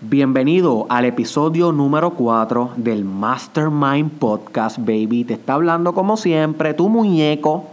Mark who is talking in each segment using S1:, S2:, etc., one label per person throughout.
S1: Bienvenido al episodio número 4 del Mastermind Podcast, baby. Te está hablando como siempre tu muñeco,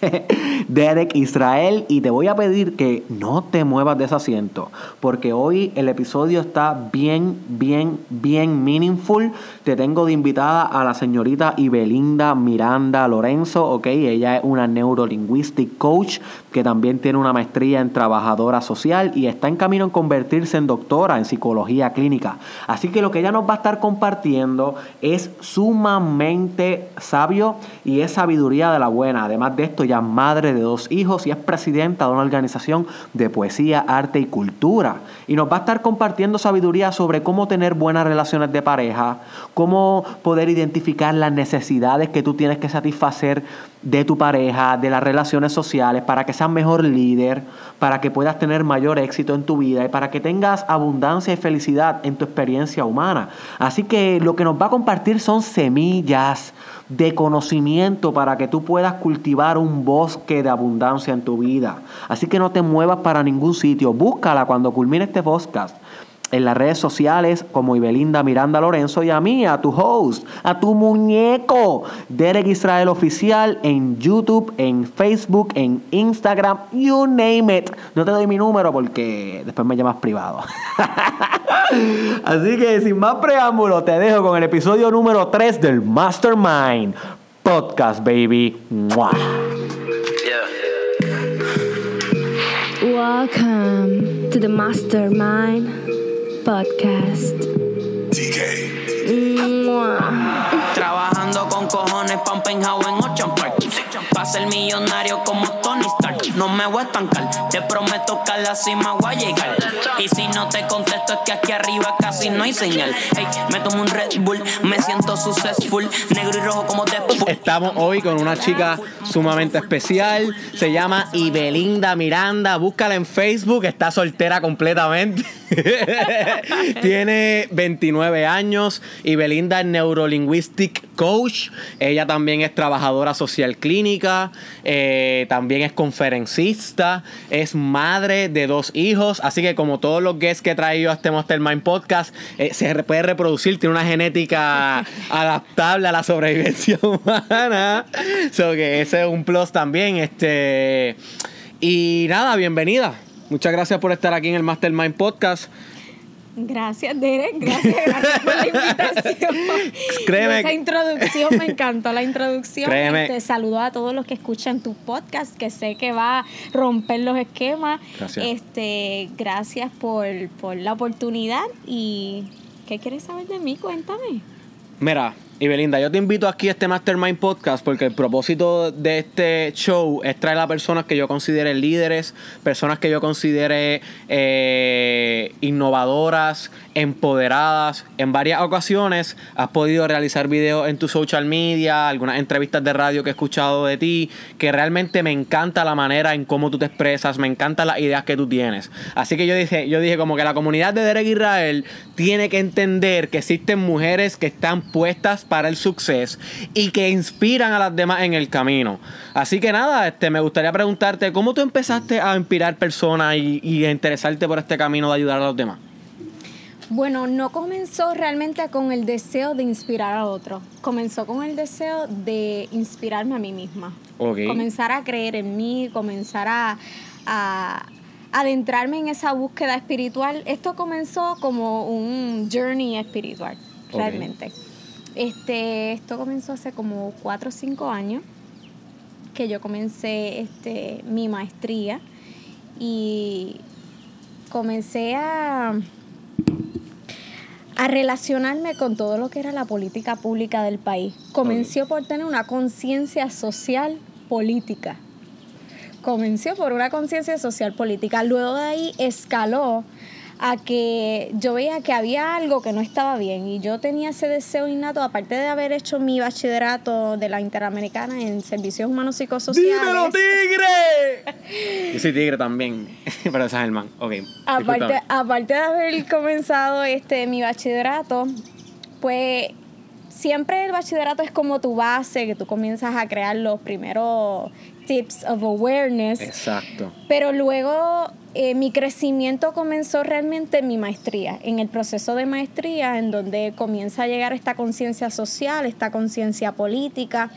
S1: Derek Israel y te voy a pedir que no te muevas de ese asiento porque hoy el episodio está bien, bien, bien meaningful. Te tengo de invitada a la señorita Ibelinda Miranda Lorenzo, ok, ella es una neurolinguistic coach que también tiene una maestría en trabajadora social y está en camino en convertirse en doctora en psicología clínica. Así que lo que ella nos va a estar compartiendo es sumamente sabio y es sabiduría de la buena. Además de esto, ella es madre de dos hijos y es presidenta de una organización de poesía, arte y cultura. Y nos va a estar compartiendo sabiduría sobre cómo tener buenas relaciones de pareja, cómo poder identificar las necesidades que tú tienes que satisfacer de tu pareja, de las relaciones sociales, para que seas mejor líder, para que puedas tener mayor éxito en tu vida y para que tengas abundancia y felicidad en tu experiencia humana. Así que lo que nos va a compartir son semillas de conocimiento para que tú puedas cultivar un bosque de abundancia en tu vida. Así que no te muevas para ningún sitio, búscala cuando culmine este podcast en las redes sociales como Ibelinda Miranda Lorenzo y a mí, a tu host, a tu muñeco, Derek Israel Oficial en YouTube, en Facebook, en Instagram, you name it. No te doy mi número porque después me llamas privado. Así que sin más preámbulo, te dejo con el episodio número 3 del Mastermind Podcast, baby.
S2: Welcome to the Mastermind Podcast.
S3: Trabajando con cojones un penthouse en Ocean Park. Pa' ser millonario como Tony Stark. No me voy a estancar, te prometo que a la cima voy a llegar. Y si no te contesto es que aquí arriba casi no hay señal. Hey, me tomo un Red Bull, me siento successful. Negro y rojo como Deadpool.
S1: Estamos hoy con una chica sumamente especial. Se llama Ibelinda Miranda. Búscala en Facebook. Está soltera completamente. Tiene 29 años. Ibelinda es neurolinguistic coach. Ella también es trabajadora social clínica. eh, también es conferencista. Es madre de dos hijos. Así que como todos los guests que he traído a este Mastermind Podcast, eh, se puede reproducir. Tiene una genética adaptable a la sobrevivencia humana. So que ese es un plus también. Este. Y nada, bienvenida. Muchas gracias por estar aquí en el Mastermind Podcast.
S2: Gracias, Derek. Gracias, gracias por la invitación.
S1: Créeme-
S2: Esa introducción, me encantó la introducción.
S1: Créeme-
S2: Este, saludo a todos los que escuchan tu podcast, que sé que va a romper los esquemas.
S1: Gracias.
S2: Este, gracias por, por la oportunidad. ¿Y qué quieres saber de mí? Cuéntame.
S1: Mira, Ibelinda, yo te invito aquí a este Mastermind Podcast porque el propósito de este show es traer a personas que yo considere líderes, personas que yo considere eh, innovadoras, empoderadas. En varias ocasiones has podido realizar videos en tu social media, algunas entrevistas de radio que he escuchado de ti, que realmente me encanta la manera en cómo tú te expresas, me encantan las ideas que tú tienes. Así que yo dije, yo dije como que la comunidad de Derek Israel tiene que entender que existen mujeres que están puestas para el suceso y que inspiran a las demás en el camino. Así que nada, este, me gustaría preguntarte, ¿cómo tú empezaste a inspirar personas y, y a interesarte por este camino de ayudar a los demás?
S2: Bueno, no comenzó realmente con el deseo de inspirar a otro. Comenzó con el deseo de inspirarme a mí misma.
S1: Ok.
S2: Comenzar a creer en mí, comenzar a, a adentrarme en esa búsqueda espiritual. Esto comenzó como un journey espiritual, realmente. Este, esto comenzó hace como cuatro o cinco años que yo comencé este, mi maestría y comencé a a relacionarme con todo lo que era la política pública del país. Comencé por tener una conciencia social política. Comencé por una conciencia social política. Luego de ahí escaló a que yo veía que había algo que no estaba bien y yo tenía ese deseo innato, aparte de haber hecho mi bachillerato de la Interamericana en Servicios Humanos Psicosociales.
S1: ¡Dímelo, tigre! Yo soy tigre también, pero ese es el man. Ok.
S2: Aparte, aparte de haber comenzado este mi bachillerato, pues siempre el bachillerato es como tu base, que tú comienzas a crear los primeros tips of awareness.
S1: Exacto.
S2: Pero luego eh, mi crecimiento comenzó realmente en mi maestría, en el proceso de maestría, en donde comienza a llegar esta conciencia social, esta conciencia política.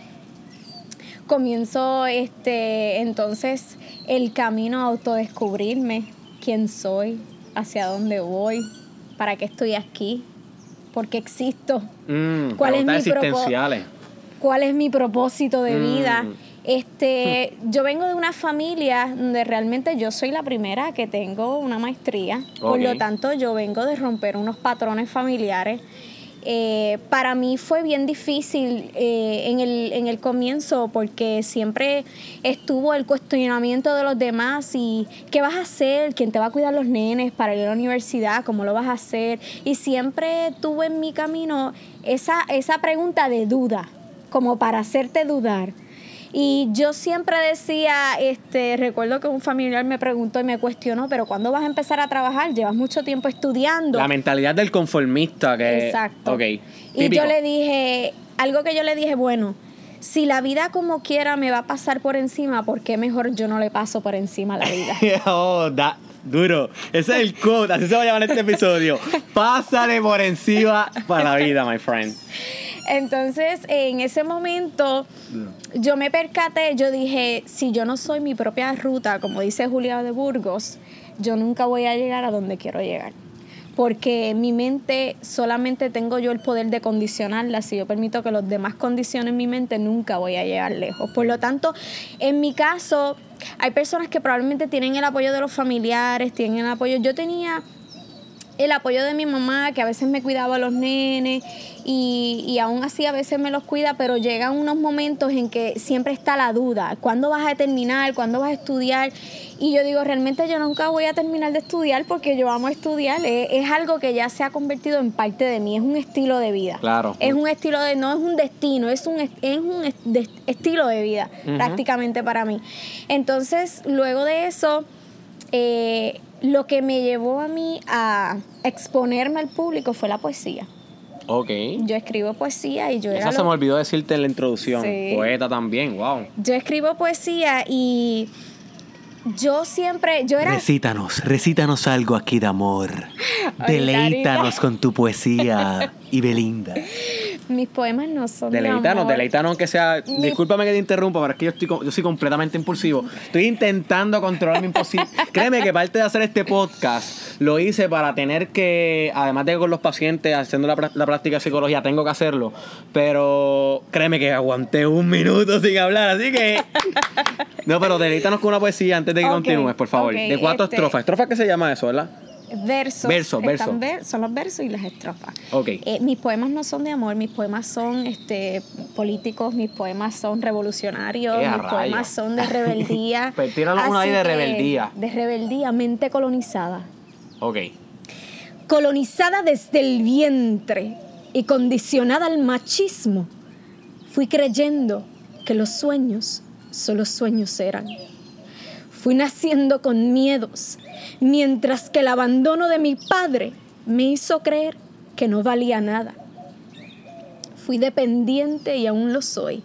S2: Comienzo este, entonces el camino a autodescubrirme, quién soy, hacia dónde voy, para qué estoy aquí, por qué existo,
S1: Mm,
S2: ¿Cuál es mi cuál es mi propósito de
S1: Mm.
S2: vida. Este, yo vengo de una familia donde realmente yo soy la primera que tengo una maestría, por lo tanto yo vengo de romper unos patrones familiares. Eh, para mí fue bien difícil eh, en, el, en el comienzo porque siempre estuvo el cuestionamiento de los demás y qué vas a hacer, quién te va a cuidar los nenes para ir a la universidad, cómo lo vas a hacer. Y siempre tuve en mi camino esa, esa pregunta de duda, como para hacerte dudar. Y yo siempre decía, este, recuerdo que un familiar me preguntó y me cuestionó, pero ¿cuándo vas a empezar a trabajar? Llevas mucho tiempo estudiando.
S1: La mentalidad del conformista que...
S2: Exacto.
S1: Ok.
S2: Y yo le dije, algo que yo le dije, bueno, si la vida como quiera me va a pasar por encima, ¿por qué mejor yo no le paso por encima a la vida?
S1: oh, da, duro. Ese es el quote, así se va a llamar este episodio. Pásale por encima para la vida, my friend.
S2: Entonces, en ese momento, yo me percaté, yo dije, si yo no soy mi propia ruta, como dice Julia de Burgos, yo nunca voy a llegar a donde quiero llegar. Porque mi mente solamente tengo yo el poder de condicionarla. Si yo permito que los demás condicionen mi mente, nunca voy a llegar lejos. Por lo tanto, en mi caso, hay personas que probablemente tienen el apoyo de los familiares, tienen el apoyo. Yo tenía el apoyo de mi mamá, que a veces me cuidaba a los nenes y, y aún así a veces me los cuida, pero llegan unos momentos en que siempre está la duda, ¿cuándo vas a terminar? ¿Cuándo vas a estudiar? Y yo digo, realmente yo nunca voy a terminar de estudiar porque yo amo estudiar, es, es algo que ya se ha convertido en parte de mí, es un estilo de vida.
S1: Claro.
S2: Es un estilo de, no es un destino, es un, es un est- de- estilo de vida prácticamente para mí. Entonces, luego de eso, eh, lo que me llevó a mí a exponerme al público fue la poesía.
S1: Ok.
S2: Yo escribo poesía y yo era
S1: Eso se
S2: lo-
S1: me olvidó decirte en la introducción.
S2: Sí.
S1: Poeta también, wow.
S2: yo escribo poesía y yo siempre, yo era
S1: Recítanos, recítanos algo aquí de amor. Deleítanos con tu poesía y Belinda.
S2: Mis poemas no son de
S1: Deleítanos, deleítanos aunque sea.
S2: Mi-
S1: Discúlpame que te interrumpa, pero es que yo, estoy, yo soy completamente impulsivo. Estoy intentando controlar mi impulsivo. Créeme que parte de hacer este podcast lo hice para tener que, además de con los pacientes haciendo la, la práctica de psicología, tengo que hacerlo. Pero créeme que aguanté un minuto sin hablar, así que. No, pero deleítanos con una poesía antes de que
S2: Ok,
S1: continúes, por favor.
S2: ok,
S1: de cuatro
S2: este-
S1: estrofas. ¿Estrofas qué se llama eso, verdad?
S2: Versos.
S1: Verso,
S2: están
S1: verso.
S2: ver- son los versos y las estrofas.
S1: Ok.
S2: Eh, mis poemas no son de amor, mis poemas son este, políticos, mis poemas son revolucionarios, mis poemas son de rebeldía.
S1: Pues tíralo uno ahí de rebeldía.
S2: De rebeldía, mente colonizada.
S1: Ok.
S2: Colonizada desde el vientre y condicionada al machismo, fui creyendo que los sueños solo sueños eran. Fui naciendo con miedos, mientras que el abandono de mi padre me hizo creer que no valía nada. Fui dependiente y aún lo soy,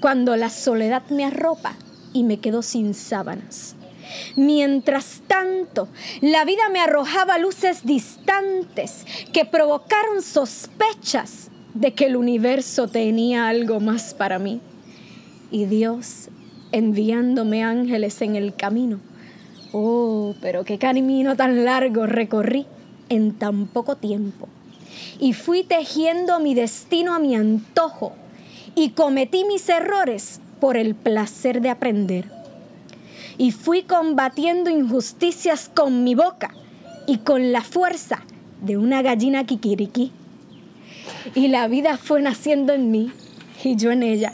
S2: cuando la soledad me arropa y me quedo sin sábanas. Mientras tanto, la vida me arrojaba luces distantes que provocaron sospechas de que el universo tenía algo más para mí. Y Dios enviándome ángeles en el camino. Oh, pero qué camino tan largo recorrí en tan poco tiempo. Y fui tejiendo mi destino a mi antojo y cometí mis errores por el placer de aprender. Y fui combatiendo injusticias con mi boca y con la fuerza de una gallina kikiriki. Y la vida fue naciendo en mí y yo en ella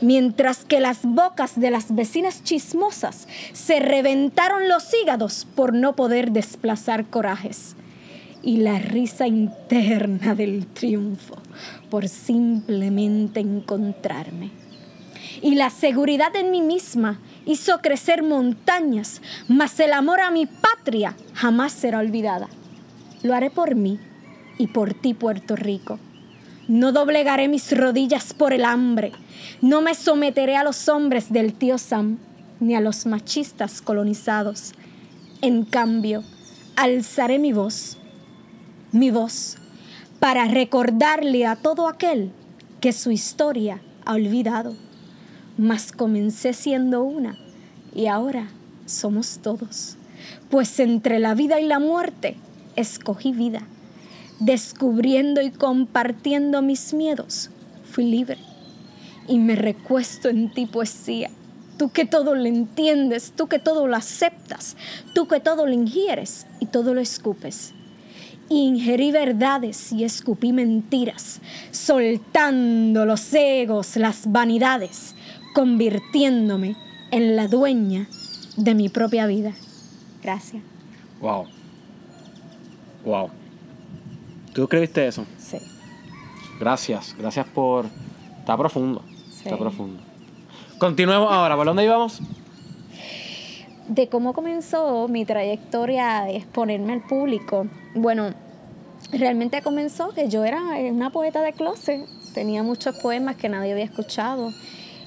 S2: mientras que las bocas de las vecinas chismosas se reventaron los hígados por no poder desplazar corajes, y la risa interna del triunfo por simplemente encontrarme. Y la seguridad en mí misma hizo crecer montañas, mas el amor a mi patria jamás será olvidada. Lo haré por mí y por ti, Puerto Rico. No doblegaré mis rodillas por el hambre. No me someteré a los hombres del tío Sam, ni a los machistas colonizados. En cambio, alzaré mi voz, mi voz, para recordarle a todo aquel que su historia ha olvidado. Mas comencé siendo una y ahora somos todos. Pues entre la vida y la muerte escogí vida. Descubriendo y compartiendo mis miedos, fui libre. Y me recuesto en ti poesía. Tú que todo lo entiendes, tú que todo lo aceptas, tú que todo lo ingieres y todo lo escupes. Ingerí verdades y escupí mentiras, soltando los egos, las vanidades, convirtiéndome en la dueña de mi propia vida. Gracias.
S1: Wow. Wow. ¿Tú escribiste eso?
S2: Sí.
S1: Gracias. Gracias por. Está profundo. Está profundo. Continuemos ahora. ¿Por dónde íbamos?
S2: de cómo comenzó mi trayectoria de exponerme al público. Bueno, realmente comenzó que yo era una poeta de closet, tenía muchos poemas que nadie había escuchado.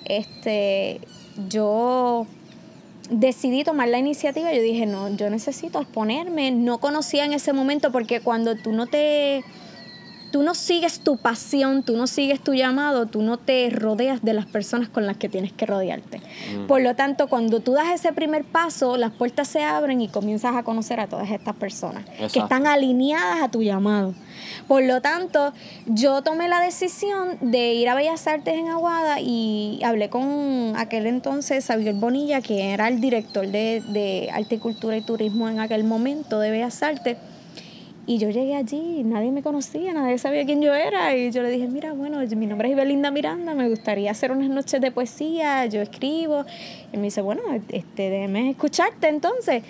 S2: Este, yo decidí tomar la iniciativa, yo dije, no, yo necesito exponerme, no conocía en ese momento porque cuando tú no te tú no sigues tu pasión, tú no sigues tu llamado, tú no te rodeas de las personas con las que tienes que rodearte. Por lo tanto, cuando tú das ese primer paso, las puertas se abren y comienzas a conocer a todas estas personas que están alineadas a tu llamado. Por lo tanto, yo tomé la decisión de ir a Bellas Artes en Aguada y hablé con aquel entonces Xavier Bonilla, que era el director de, de Arte, Cultura y Turismo en aquel momento de Bellas Artes. Y yo llegué allí nadie me conocía, nadie sabía quién yo era. Y yo le dije, mira, bueno, mi nombre es Ibelinda Miranda, me gustaría hacer unas noches de poesía, yo escribo. Y me dice, bueno, este, déjeme escucharte entonces.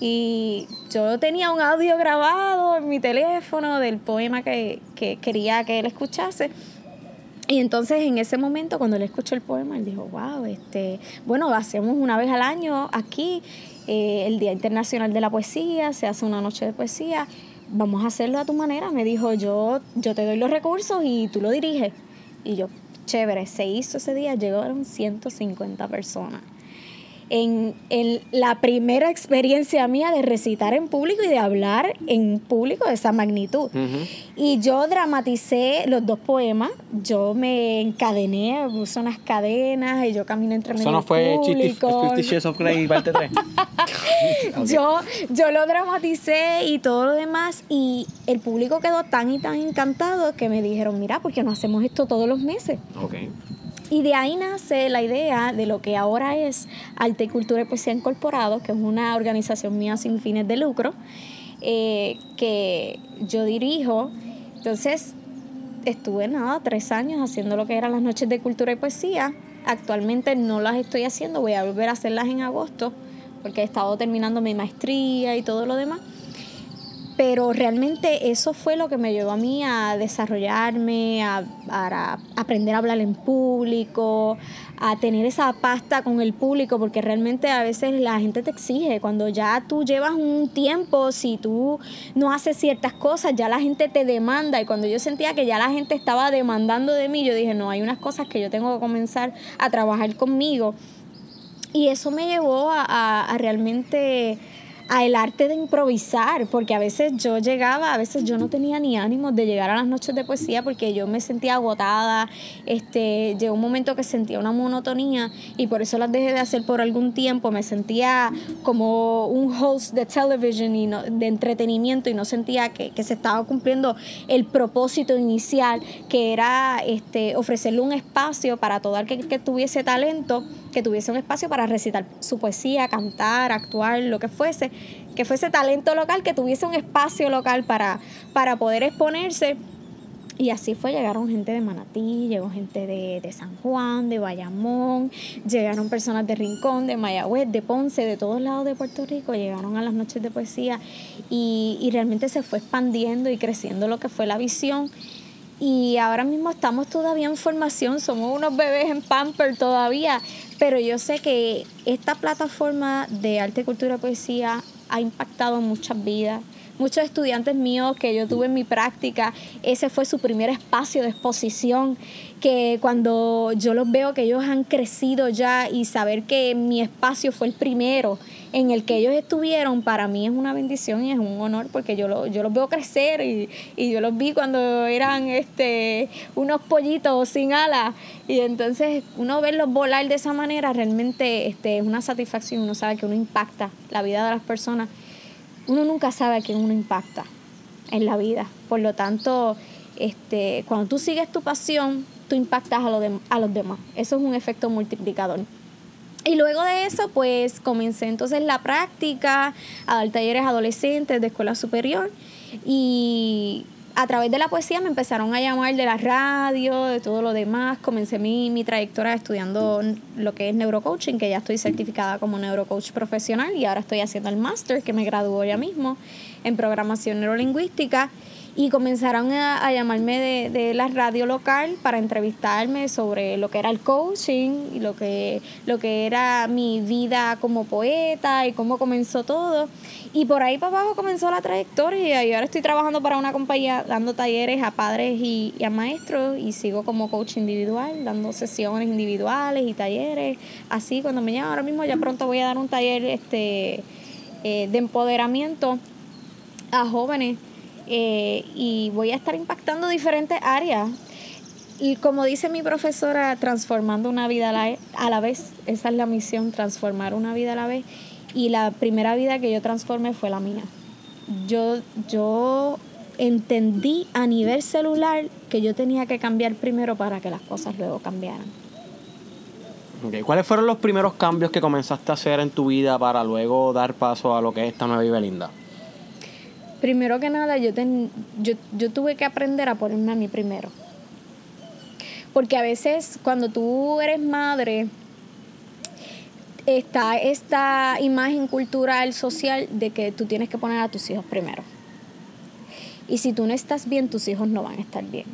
S2: Y yo tenía un audio grabado en mi teléfono del poema que, que quería que él escuchase. Y entonces en ese momento, cuando le escuchó el poema, él dijo, wow, este, bueno, hacemos una vez al año aquí eh, el Día Internacional de la Poesía, se hace una noche de poesía, vamos a hacerlo a tu manera. Me dijo, yo, yo te doy los recursos y tú lo diriges. Y yo, chévere, se hizo ese día, llegaron 150 personas. En, en la primera experiencia mía de recitar en público y de hablar en público de esa magnitud. Y yo dramaticé los dos poemas, yo me encadené, puse unas cadenas y yo caminé entre medio
S1: Eso no fue. Fifty Shades of Grey parte 3.
S2: Yo, yo lo dramaticé y todo lo demás y el público quedó tan y tan encantado que me dijeron, mira, ¿por qué no hacemos esto todos los meses?
S1: Ok.
S2: Y de ahí nace la idea de lo que ahora es Arte, Cultura y Poesía Incorporado, que es una organización mía sin fines de lucro, eh, que yo dirijo. Entonces, estuve nada, tres años haciendo lo que eran las noches de cultura y poesía. Actualmente no las estoy haciendo, voy a volver a hacerlas en agosto, porque he estado terminando mi maestría y todo lo demás. Pero realmente eso fue lo que me llevó a mí a desarrollarme, a, aprender a hablar en público, a tener esa pasta con el público, porque realmente a veces la gente te exige. Cuando ya tú llevas un tiempo, si tú no haces ciertas cosas, ya la gente te demanda. Y cuando yo sentía que ya la gente estaba demandando de mí, yo dije, no, hay unas cosas que yo tengo que comenzar a trabajar conmigo. Y eso me llevó a realmente a el arte de improvisar, porque a veces yo llegaba, a veces yo no tenía ni ánimos de llegar a las noches de poesía porque yo me sentía agotada, este, llegó un momento que sentía una monotonía y por eso las dejé de hacer por algún tiempo, me sentía como un host de television y no- de entretenimiento y no sentía que, que se estaba cumpliendo el propósito inicial, que era este, ofrecerle un espacio para todo aquel que tuviese talento, que tuviese un espacio para recitar su poesía, cantar, actuar, lo que fuese, que fuese talento local, que tuviese un espacio local para, para poder exponerse. Y así fue, llegaron gente de Manatí, llegó gente de, de San Juan, de Bayamón, llegaron personas de Rincón, de Mayagüez, de Ponce, de todos lados de Puerto Rico, llegaron a las noches de poesía y, y realmente se fue expandiendo y creciendo lo que fue la visión. Y ahora mismo estamos todavía en formación, somos unos bebés en pamper todavía, pero yo sé que esta plataforma de arte, cultura poesía ha impactado muchas vidas. Muchos estudiantes míos que yo tuve en mi práctica, ese fue su primer espacio de exposición, que cuando yo los veo que ellos han crecido ya y saber que mi espacio fue el primero, en el que ellos estuvieron, para mí es una bendición y es un honor porque yo, lo, yo los veo crecer y, y yo los vi cuando eran este, unos pollitos sin alas y entonces uno verlos volar de esa manera realmente este, es una satisfacción, uno sabe que uno impacta la vida de las personas, uno nunca sabe a quién uno impacta en la vida, por lo tanto, este, cuando tú sigues tu pasión, tú impactas a, los demás, eso es un efecto multiplicador. Y luego de eso, pues comencé entonces la práctica a dar talleres adolescentes de escuela superior y a través de la poesía me empezaron a llamar de la radio, de todo lo demás. Comencé mi, mi trayectoria estudiando lo que es neurocoaching, que ya estoy certificada como neurocoach profesional y ahora estoy haciendo el máster que me graduó ya mismo en programación neurolingüística y comenzaron a, llamarme de, de, la radio local para entrevistarme sobre lo que era el coaching y lo que, lo que era mi vida como poeta y cómo comenzó todo. Y por ahí para abajo comenzó la trayectoria y ahora estoy trabajando para una compañía dando talleres a padres y, a maestros y sigo como coach individual, dando sesiones individuales y talleres. Así cuando me llaman ahora mismo ya pronto voy a dar un taller este, eh, de empoderamiento a jóvenes eh, y voy a estar impactando diferentes áreas. Y como dice mi profesora, transformando una vida a la, a la vez, esa es la misión, transformar una vida a la vez. Y la primera vida que yo transformé fue la mía. Yo, yo entendí a nivel celular que yo tenía que cambiar primero para que las cosas luego cambiaran.
S1: ¿Cuáles fueron los primeros cambios que comenzaste a hacer en tu vida para luego dar paso a lo que es esta nueva Belinda?
S2: Primero que nada, yo, yo, tuve que aprender a ponerme a mí primero. Porque a veces cuando tú eres madre, está esta imagen cultural, social, de que tú tienes que poner a tus hijos primero. Y si tú no estás bien, tus hijos no van a estar bien.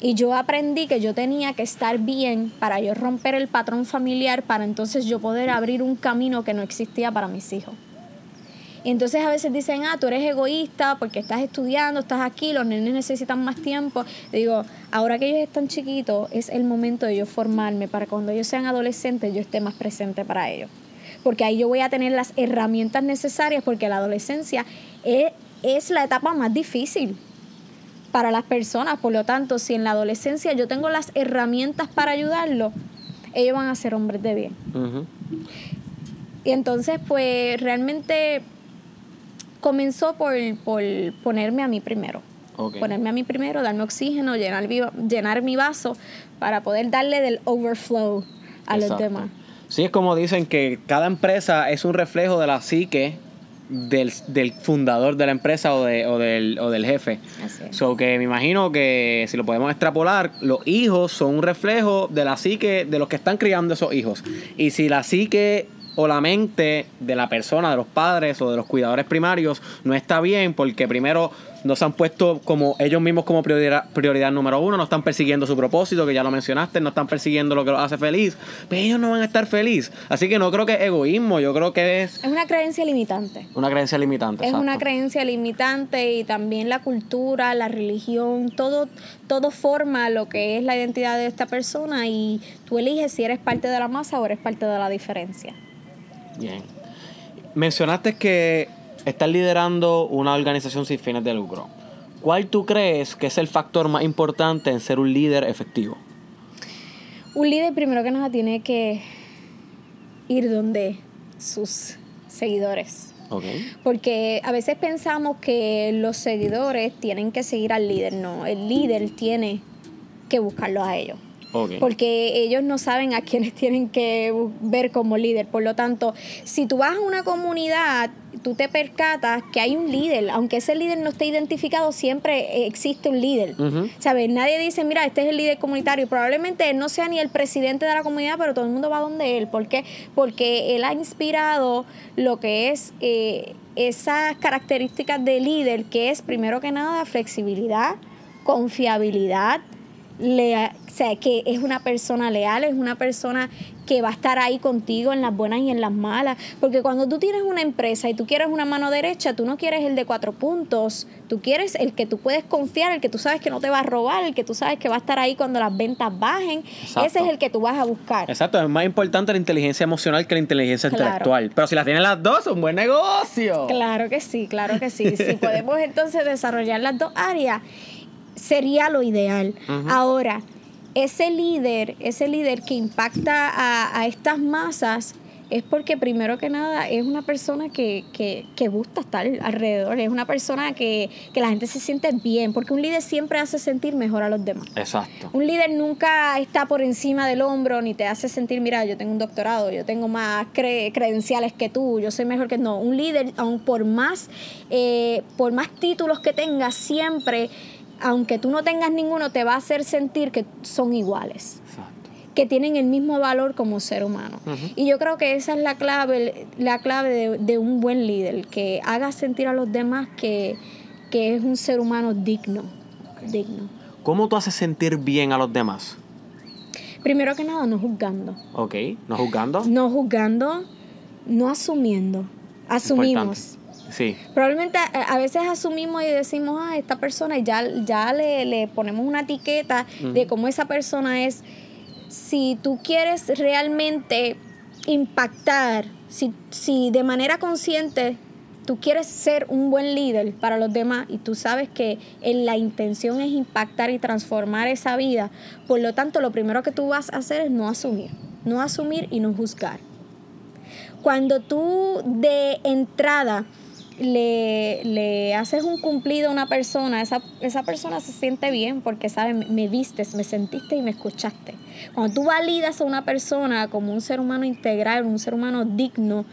S2: Y yo aprendí que yo tenía que estar bien para yo romper el patrón familiar, para entonces yo poder abrir un camino que no existía para mis hijos. Y entonces a veces dicen, ah, tú eres egoísta porque estás estudiando, estás aquí, los nenes necesitan más tiempo. digo, ahora que ellos están chiquitos, es el momento de yo formarme para cuando ellos sean adolescentes yo esté más presente para ellos. Porque ahí yo voy a tener las herramientas necesarias porque la adolescencia es, es la etapa más difícil para las personas. Por lo tanto, si en la adolescencia yo tengo las herramientas para ayudarlos, ellos van a ser hombres de bien. Y entonces, pues realmente comenzó por, por ponerme a mí primero. Ponerme a mí primero, darme oxígeno, llenar, llenar mi vaso para poder darle del overflow a los demás.
S1: Sí, es como dicen que cada empresa es un reflejo de la psique del, del fundador de la empresa o, de, o, del, o del jefe. Así es. So que me imagino que si lo podemos extrapolar, los hijos son un reflejo de la psique de los que están criando esos hijos. Y si la psique o la mente de la persona, de los padres o de los cuidadores primarios no está bien porque primero no se han puesto como ellos mismos como prioridad, prioridad número uno, no están persiguiendo su propósito, que ya lo mencionaste, no están persiguiendo lo que los hace feliz, pero ellos no van a estar felices. Así que no creo que es egoísmo, yo creo que es...
S2: Es una creencia limitante.
S1: Una creencia limitante.
S2: Es una creencia limitante y también la cultura, la religión, todo, todo forma lo que es la identidad de esta persona y tú eliges si eres parte de la masa o eres parte de la diferencia.
S1: Bien. Mencionaste que estás liderando una organización sin fines de lucro. ¿Cuál tú crees que es el factor más importante en ser un líder efectivo?
S2: Un líder primero que nada tiene que ir donde sus seguidores. Okay. Porque a veces pensamos que los seguidores tienen que seguir al líder. No, el líder tiene que buscarlo a ellos. Porque ellos no saben a quiénes tienen que ver como líder. Por lo tanto, si tú vas a una comunidad, tú te percatas que hay un líder, aunque ese líder no esté identificado, siempre existe un líder. ¿Sabes? Nadie dice, mira, este es el líder comunitario. Probablemente él no sea ni el presidente de la comunidad, pero todo el mundo va donde él. ¿Por qué? Porque él ha inspirado lo que es eh, esas características de líder, que es primero que nada flexibilidad, confiabilidad, lea- o sea, que es una persona leal, es una persona que va a estar ahí contigo en las buenas y en las malas. Porque cuando tú tienes una empresa y tú quieres una mano derecha, tú no quieres el de cuatro puntos, tú quieres el que tú puedes confiar, el que tú sabes que no te va a robar, el que tú sabes que va a estar ahí cuando las ventas bajen.
S1: Exacto.
S2: Ese es el que tú vas a buscar.
S1: Exacto, es más importante la inteligencia emocional que la inteligencia
S2: Claro.
S1: intelectual. Pero si las tienen las dos, es un buen negocio.
S2: Claro que sí, claro que sí. Si podemos entonces desarrollar las dos áreas, sería lo ideal. Ahora, ese líder, ese líder que impacta a, a estas masas, es porque primero que nada es una persona que, que, que gusta estar alrededor, es una persona que, que la gente se siente bien, porque un líder siempre hace sentir mejor a los demás.
S1: Exacto.
S2: Un líder nunca está por encima del hombro ni te hace sentir, mira, yo tengo un doctorado, yo tengo más cre- credenciales que tú, yo soy mejor que no. Un líder, aun por más, eh, por más títulos que tengas, siempre, aunque tú no tengas ninguno, te va a hacer sentir que son iguales
S1: Exacto.
S2: que tienen el mismo valor como ser humano. Y yo creo que esa es la clave, la clave de, de un buen líder, que haga sentir a los demás que, que es un ser humano digno. digno.
S1: ¿Cómo tú haces sentir bien a los demás?
S2: Primero que nada, no juzgando.
S1: Ok, no juzgando.
S2: No juzgando, no asumiendo. Asumimos.
S1: Importante. Sí.
S2: Probablemente a, a veces asumimos y decimos, ah, esta persona, y ya, ya le, le ponemos una etiqueta de cómo esa persona es. Si tú quieres realmente impactar, si, si de manera consciente tú quieres ser un buen líder para los demás y tú sabes que en la intención es impactar y transformar esa vida, por lo tanto lo primero que tú vas a hacer es no asumir, no asumir y no juzgar. Cuando tú de entrada le, le haces un cumplido a una persona, esa, esa persona se siente bien porque sabe, me, me vistes, me sentiste y me escuchaste. Cuando tú validas a una persona como un ser humano integral, un ser humano digno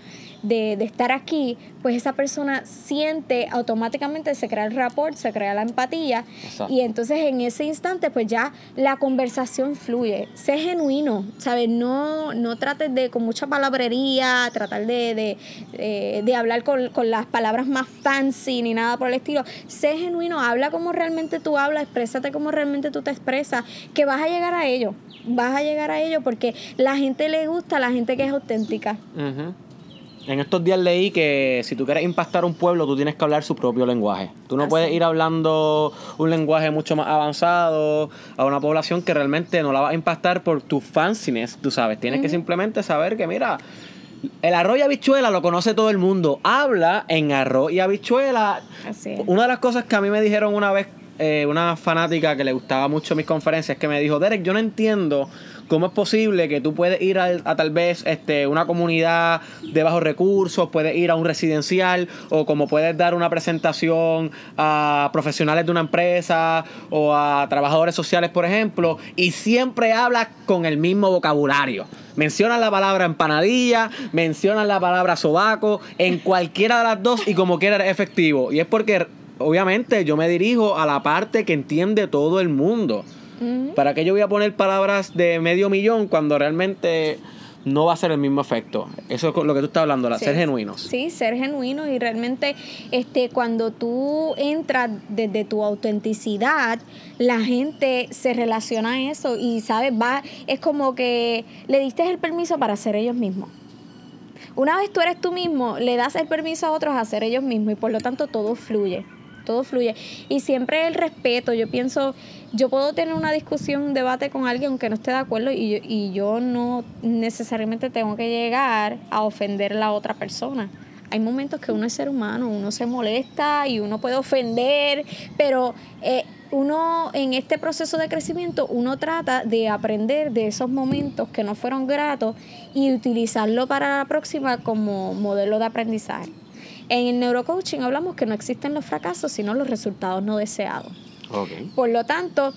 S2: de, de estar aquí, pues esa persona siente automáticamente, se crea el rapport, se crea la empatía
S1: Exacto.
S2: y entonces en ese instante pues ya la conversación fluye. Sé genuino, ¿sabes? No, no trates de con mucha palabrería, tratar de, de, de- de hablar con, con las palabras más fancy ni nada por el estilo. Sé genuino, habla como realmente tú hablas, exprésate como realmente tú te expresas, que vas a llegar a ello. Vas a llegar a ello porque la gente le gusta, a la gente que es auténtica.
S1: En estos días leí que si tú quieres impactar un pueblo, tú tienes que hablar su propio lenguaje. Tú no
S2: Así.
S1: puedes ir hablando un lenguaje mucho más avanzado a una población que realmente no la va a impactar por tu fanciness, tú sabes. Tienes que simplemente saber que, mira, el arroz y habichuela lo conoce todo el mundo. Habla en arroz y habichuela.
S2: Así es.
S1: Una de las cosas que a mí me dijeron una vez, eh, una fanática que le gustaba mucho mis conferencias, que me dijo, Derek, yo no entiendo cómo es posible que tú puedes ir a, tal vez este, una comunidad de bajos recursos, puedes ir a un residencial, o como puedes dar una presentación a profesionales de una empresa o a trabajadores sociales, por ejemplo, y siempre hablas con el mismo vocabulario. Mencionan la palabra empanadilla, mencionan la palabra sobaco, en cualquiera de las dos y como quiera eres efectivo. Y es porque, obviamente, yo me dirijo a la parte que entiende todo el mundo. ¿Para qué yo voy a poner palabras de medio millón cuando realmente no va a ser el mismo efecto? Eso es lo que tú estás hablando, la
S2: Sí.
S1: ser genuinos.
S2: Sí, ser genuinos y realmente este cuando tú entras desde tu autenticidad, la gente se relaciona a eso y sabes, va es como que le diste el permiso para ser ellos mismos. Una vez tú eres tú mismo, le das el permiso a otros a ser ellos mismos y por lo tanto todo fluye. Todo fluye. Y siempre el respeto. Yo pienso, yo puedo tener una discusión, un debate con alguien aunque no esté de acuerdo y yo, y yo no necesariamente tengo que llegar a ofender a la otra persona. Hay momentos que uno es ser humano, uno se molesta y uno puede ofender, pero eh, uno en este proceso de crecimiento, uno trata de aprender de esos momentos que no fueron gratos y utilizarlo para la próxima como modelo de aprendizaje. En el neurocoaching hablamos que no existen los fracasos, sino los resultados no deseados. Por lo tanto,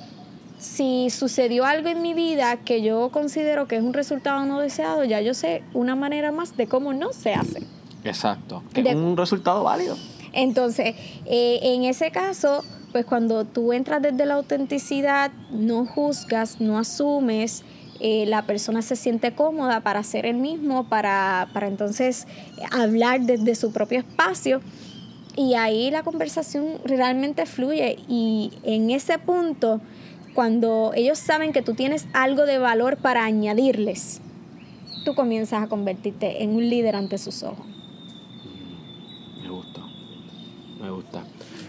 S2: si sucedió algo en mi vida que yo considero que es un resultado no deseado, ya yo sé una manera más de cómo no se hace.
S1: Exacto. Que
S2: De-
S1: es un resultado válido.
S2: Entonces, eh, en ese caso, pues cuando tú entras desde la autenticidad, no juzgas, no asumes, eh, la persona se siente cómoda para ser el mismo, para, para entonces eh, hablar desde su propio espacio. Y ahí la conversación realmente fluye y en ese punto cuando ellos saben que tú tienes algo de valor para añadirles, tú comienzas a convertirte en un líder ante sus ojos.
S1: Me gusta, me gusta.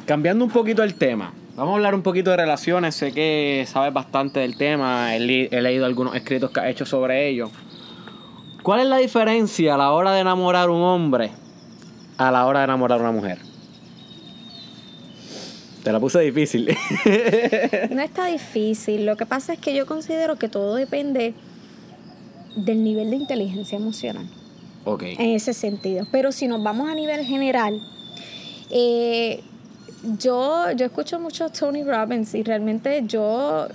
S1: Cambiando un poquito el tema, vamos a hablar un poquito de relaciones. Sé que sabes bastante del tema, he, leído algunos escritos que has hecho sobre ello. ¿Cuál es la diferencia a la hora de enamorar a un hombre a la hora de enamorar a una mujer? Te la puse difícil.
S2: No está difícil, lo que pasa es que yo considero que todo depende del nivel de inteligencia emocional.
S1: ok.
S2: en ese sentido. Pero si nos vamos a nivel general, eh, yo, yo escucho mucho a Tony Robbins y realmente yo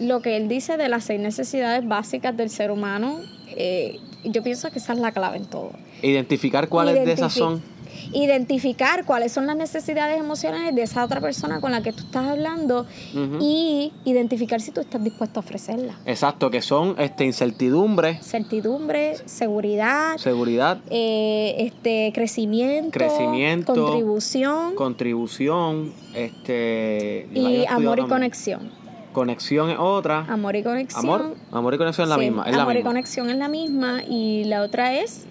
S2: lo que él dice de las seis necesidades básicas del ser humano, eh, yo pienso que esa es la clave en todo.
S1: Identificar cuáles de esas son.
S2: Identificar cuáles son las necesidades emocionales de esa otra persona con la que tú estás hablando y identificar si tú estás dispuesto a ofrecerla.
S1: Exacto, que son este, incertidumbre,
S2: Certidumbre, seguridad,
S1: seguridad,
S2: eh, este crecimiento,
S1: Crecimiento,
S2: contribución
S1: contribución, este
S2: y amor y
S1: también.
S2: conexión.
S1: Conexión es otra.
S2: Amor y conexión.
S1: Amor, amor y conexión es la
S2: Sí,
S1: misma, es la
S2: amor y conexión es la misma y la otra es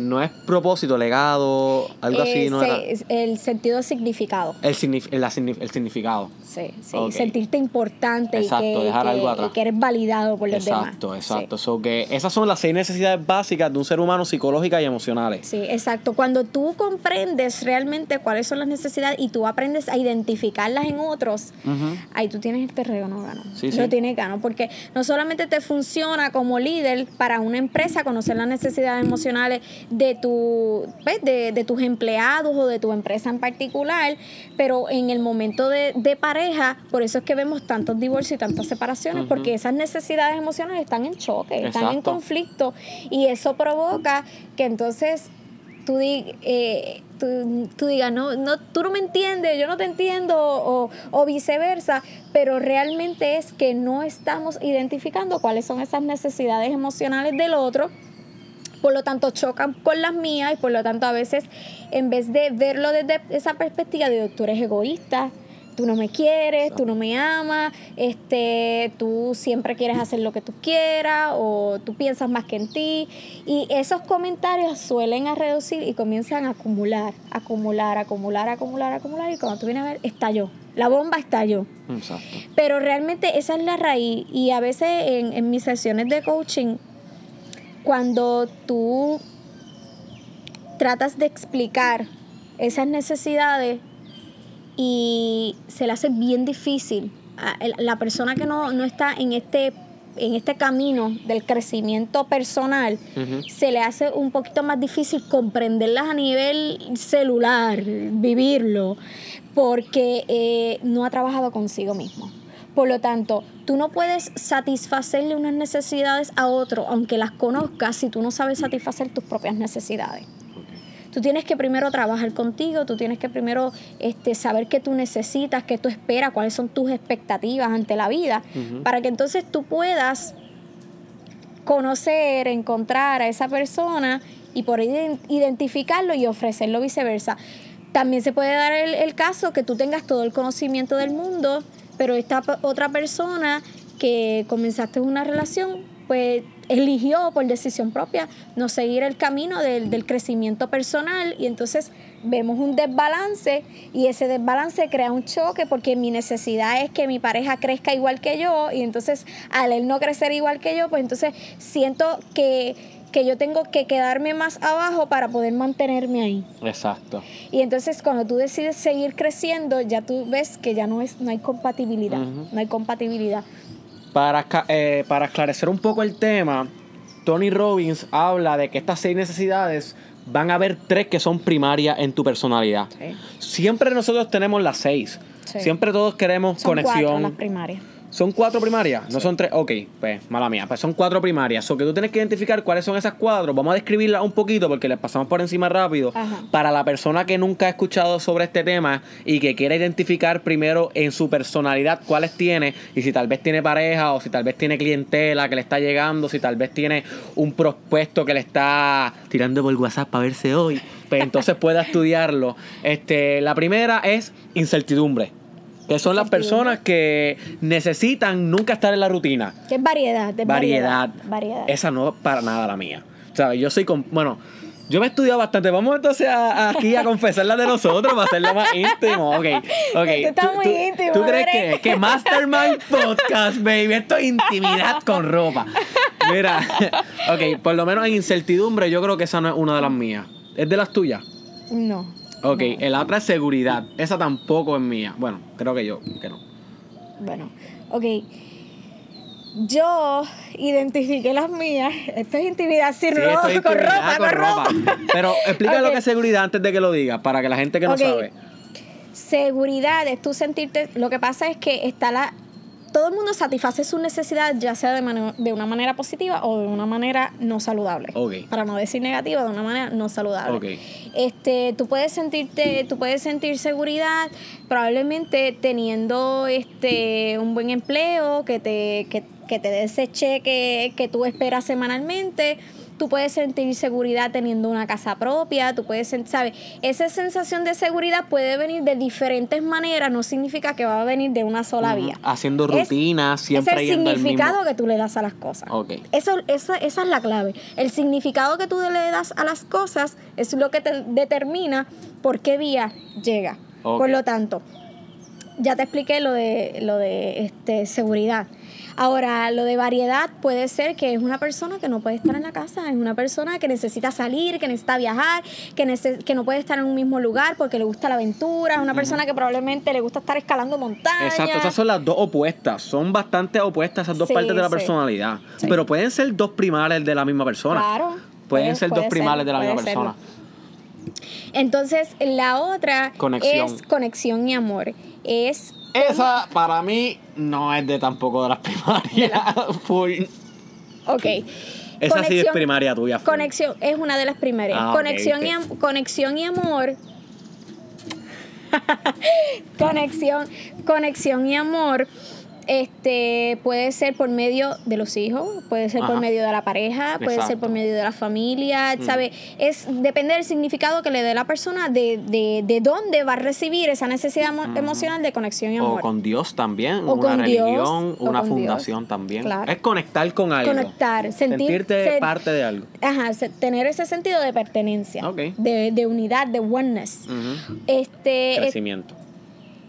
S1: No es propósito, legado, algo así,
S2: eh,
S1: no
S2: se-
S1: era.
S2: el sentido de significado.
S1: El, signif- la el significado.
S2: Sí, sí. Sentirte importante
S1: Exacto,
S2: y, que,
S1: dejar
S2: que-
S1: algo atrás.
S2: y que eres validado por los demás.
S1: Exacto,
S2: Sí.
S1: exacto. So que esas son las seis necesidades básicas de un ser humano psicológicas y emocionales.
S2: Sí, exacto. Cuando tú comprendes realmente cuáles son las necesidades y tú aprendes a identificarlas en otros, ahí tú tienes el terreno gano.
S1: Sí,
S2: Lo
S1: sí.
S2: tienes gano, porque no solamente te funciona como líder para una empresa conocer las necesidades emocionales de, tu, pues, de, de tus empleados o de tu empresa en particular, pero en el momento de, de pareja, por eso es que vemos tantos divorcios y tantas separaciones, porque esas necesidades emocionales están en choque, están en conflicto, y eso provoca que entonces tú, di- eh, tú, tú digas, no, no, tú no me entiendes, yo no te entiendo, o, o viceversa, pero realmente es que no estamos identificando cuáles son esas necesidades emocionales del otro. Por lo tanto, chocan con las mías y por lo tanto a veces en vez de verlo desde esa perspectiva de tú eres egoísta, tú no me quieres, tú no me amas, este, tú siempre quieres hacer lo que tú quieras o tú piensas más que en ti. Y esos comentarios suelen a reducir y comienzan a acumular, acumular, acumular, acumular, acumular y cuando tú vienes a ver, estalló. La bomba estalló.
S1: Exacto.
S2: Pero realmente esa es la raíz y a veces en, en mis sesiones de coaching, cuando tú tratas de explicar esas necesidades y se le hace bien difícil a la persona que no, no está en este en este camino del crecimiento personal se le hace un poquito más difícil comprenderlas a nivel celular, vivirlo, porque eh, no ha trabajado consigo mismo. Por lo tanto, tú no puedes satisfacerle unas necesidades a otro, aunque las conozcas, si tú no sabes satisfacer tus propias necesidades. Tú tienes que primero trabajar contigo, tú tienes que primero este, saber qué tú necesitas, qué tú esperas, cuáles son tus expectativas ante la vida, para que entonces tú puedas conocer, encontrar a esa persona y por iden- identificarlo y ofrecerlo viceversa. También se puede dar el, el caso que tú tengas todo el conocimiento del mundo, pero esta otra persona que comenzaste una relación, pues eligió por decisión propia no seguir el camino del, del crecimiento personal. Y entonces vemos un desbalance y ese desbalance crea un choque porque mi necesidad es que mi pareja crezca igual que yo y entonces al él no crecer igual que yo, pues entonces siento que, que yo tengo que quedarme más abajo para poder mantenerme ahí.
S1: Exacto.
S2: Y entonces cuando tú decides seguir creciendo, ya tú ves que ya no, es, no hay compatibilidad, no hay compatibilidad.
S1: Para, eh, para esclarecer un poco el tema, Tony Robbins habla de que estas seis necesidades van a haber tres que son primarias en tu personalidad. Siempre nosotros tenemos las seis.
S2: Sí.
S1: Siempre todos queremos
S2: Son cuatro
S1: conexión.
S2: las primarias.
S1: ¿Son cuatro primarias? No son tres. Ok, pues mala mía. Pues son cuatro primarias. O que tú tienes que identificar cuáles son esas cuatro. Vamos a describirlas un poquito porque les pasamos por encima rápido.
S2: Ajá.
S1: Para la persona que nunca ha escuchado sobre este tema y que quiere identificar primero en su personalidad cuáles tiene y si tal vez tiene pareja o si tal vez tiene clientela que le está llegando, si tal vez tiene un prospecto que le está tirando por WhatsApp para verse hoy, pues entonces pueda estudiarlo. Este, la primera es incertidumbre. Que son las personas que necesitan nunca estar en la rutina.
S2: Que es variedad,
S1: Variedad.
S2: variedad.
S1: Esa no es para nada la mía. ¿Sabes? Yo soy con. Bueno, yo me he estudiado bastante. Vamos entonces a- a- aquí a confesar la de nosotros para hacerlo más íntimo. Ok, ok.
S2: Esto está
S1: ¿Tú-
S2: muy
S1: tú-
S2: íntimo,
S1: ¿Tú crees que, que Mastermind Podcast, baby? Esto es intimidad con ropa. Mira, ok, por lo menos en incertidumbre, yo creo que esa no es una de las mías. ¿Es de las tuyas?
S2: No.
S1: Ok, la otra es seguridad. Esa tampoco es mía. Bueno, creo que yo, que no.
S2: Bueno, ok. Yo identifiqué las mías. Esto es intimidad sin
S1: Sí,
S2: ropa,
S1: es
S2: con ropa, con ropa.
S1: Pero explica lo
S2: Ok.
S1: que es seguridad antes de que lo diga, para que la gente que no sabe.
S2: Seguridad es tú sentirte. Lo que pasa es que está la. Todo el mundo satisface sus necesidades, ya sea de, de una manera positiva o de una manera no saludable.
S1: Ok.
S2: Para no decir negativa, de una manera no saludable.
S1: Ok.
S2: Este, tú puedes sentirte, tú puedes sentir seguridad probablemente teniendo este un buen empleo, que te, que, que te dé ese cheque que tú esperas semanalmente. Tú puedes sentir seguridad teniendo una casa propia, tú puedes sentir, ¿sabes? Esa sensación de seguridad puede venir de diferentes maneras, no significa que va a venir de una sola vía.
S1: Haciendo rutinas, siempre
S2: es el
S1: yendo al
S2: significado
S1: mismo-
S2: que tú le das a las cosas.
S1: Ok.
S2: Eso, esa, esa es la clave. El significado que tú le das a las cosas es lo que te determina por qué vía llega.
S1: Ok.
S2: Por lo tanto, ya te expliqué lo de, lo de este, seguridad. Ahora, lo de variedad puede ser que es una persona que no puede estar en la casa, es una persona que necesita salir, que necesita viajar, que, nece- que no puede estar en un mismo lugar porque le gusta la aventura, es una persona que probablemente le gusta estar escalando montañas.
S1: Exacto, esas son las dos opuestas. Son bastante opuestas esas dos
S2: Sí,
S1: partes de la
S2: sí.
S1: personalidad.
S2: Sí.
S1: Pero pueden ser dos primales de la misma persona.
S2: Claro.
S1: Pueden
S2: puede-
S1: ser dos primales
S2: ser,
S1: de la misma persona.
S2: Entonces, la otra
S1: Conexión.
S2: es conexión y amor. Es
S1: Esa para mí no es de tampoco de las primarias. Full.
S2: ok.
S1: Esa sí es primaria tuya. full.
S2: Conexión es una de las primarias.
S1: Ah,
S2: conexión. Y, conexión y amor. conexión, conexión y amor. Este puede ser por medio de los hijos, puede ser por medio de la pareja, puede ser
S1: Exacto. Mm.
S2: por medio de la familia, ¿sabe? Es depende del significado que le dé la persona de, de, de dónde va a recibir esa necesidad emo- emocional de conexión y amor.
S1: O con Dios también,
S2: O
S1: una
S2: con Dios,
S1: religión,
S2: o
S1: una
S2: con
S1: fundación
S2: Dios.
S1: también.
S2: Claro.
S1: Es conectar con algo.
S2: Conectar, sentir-
S1: sentirte
S2: ser-
S1: parte de algo.
S2: Ajá, tener ese sentido de pertenencia,
S1: Ok.
S2: de, de unidad, de oneness. Este es-
S1: Crecimiento.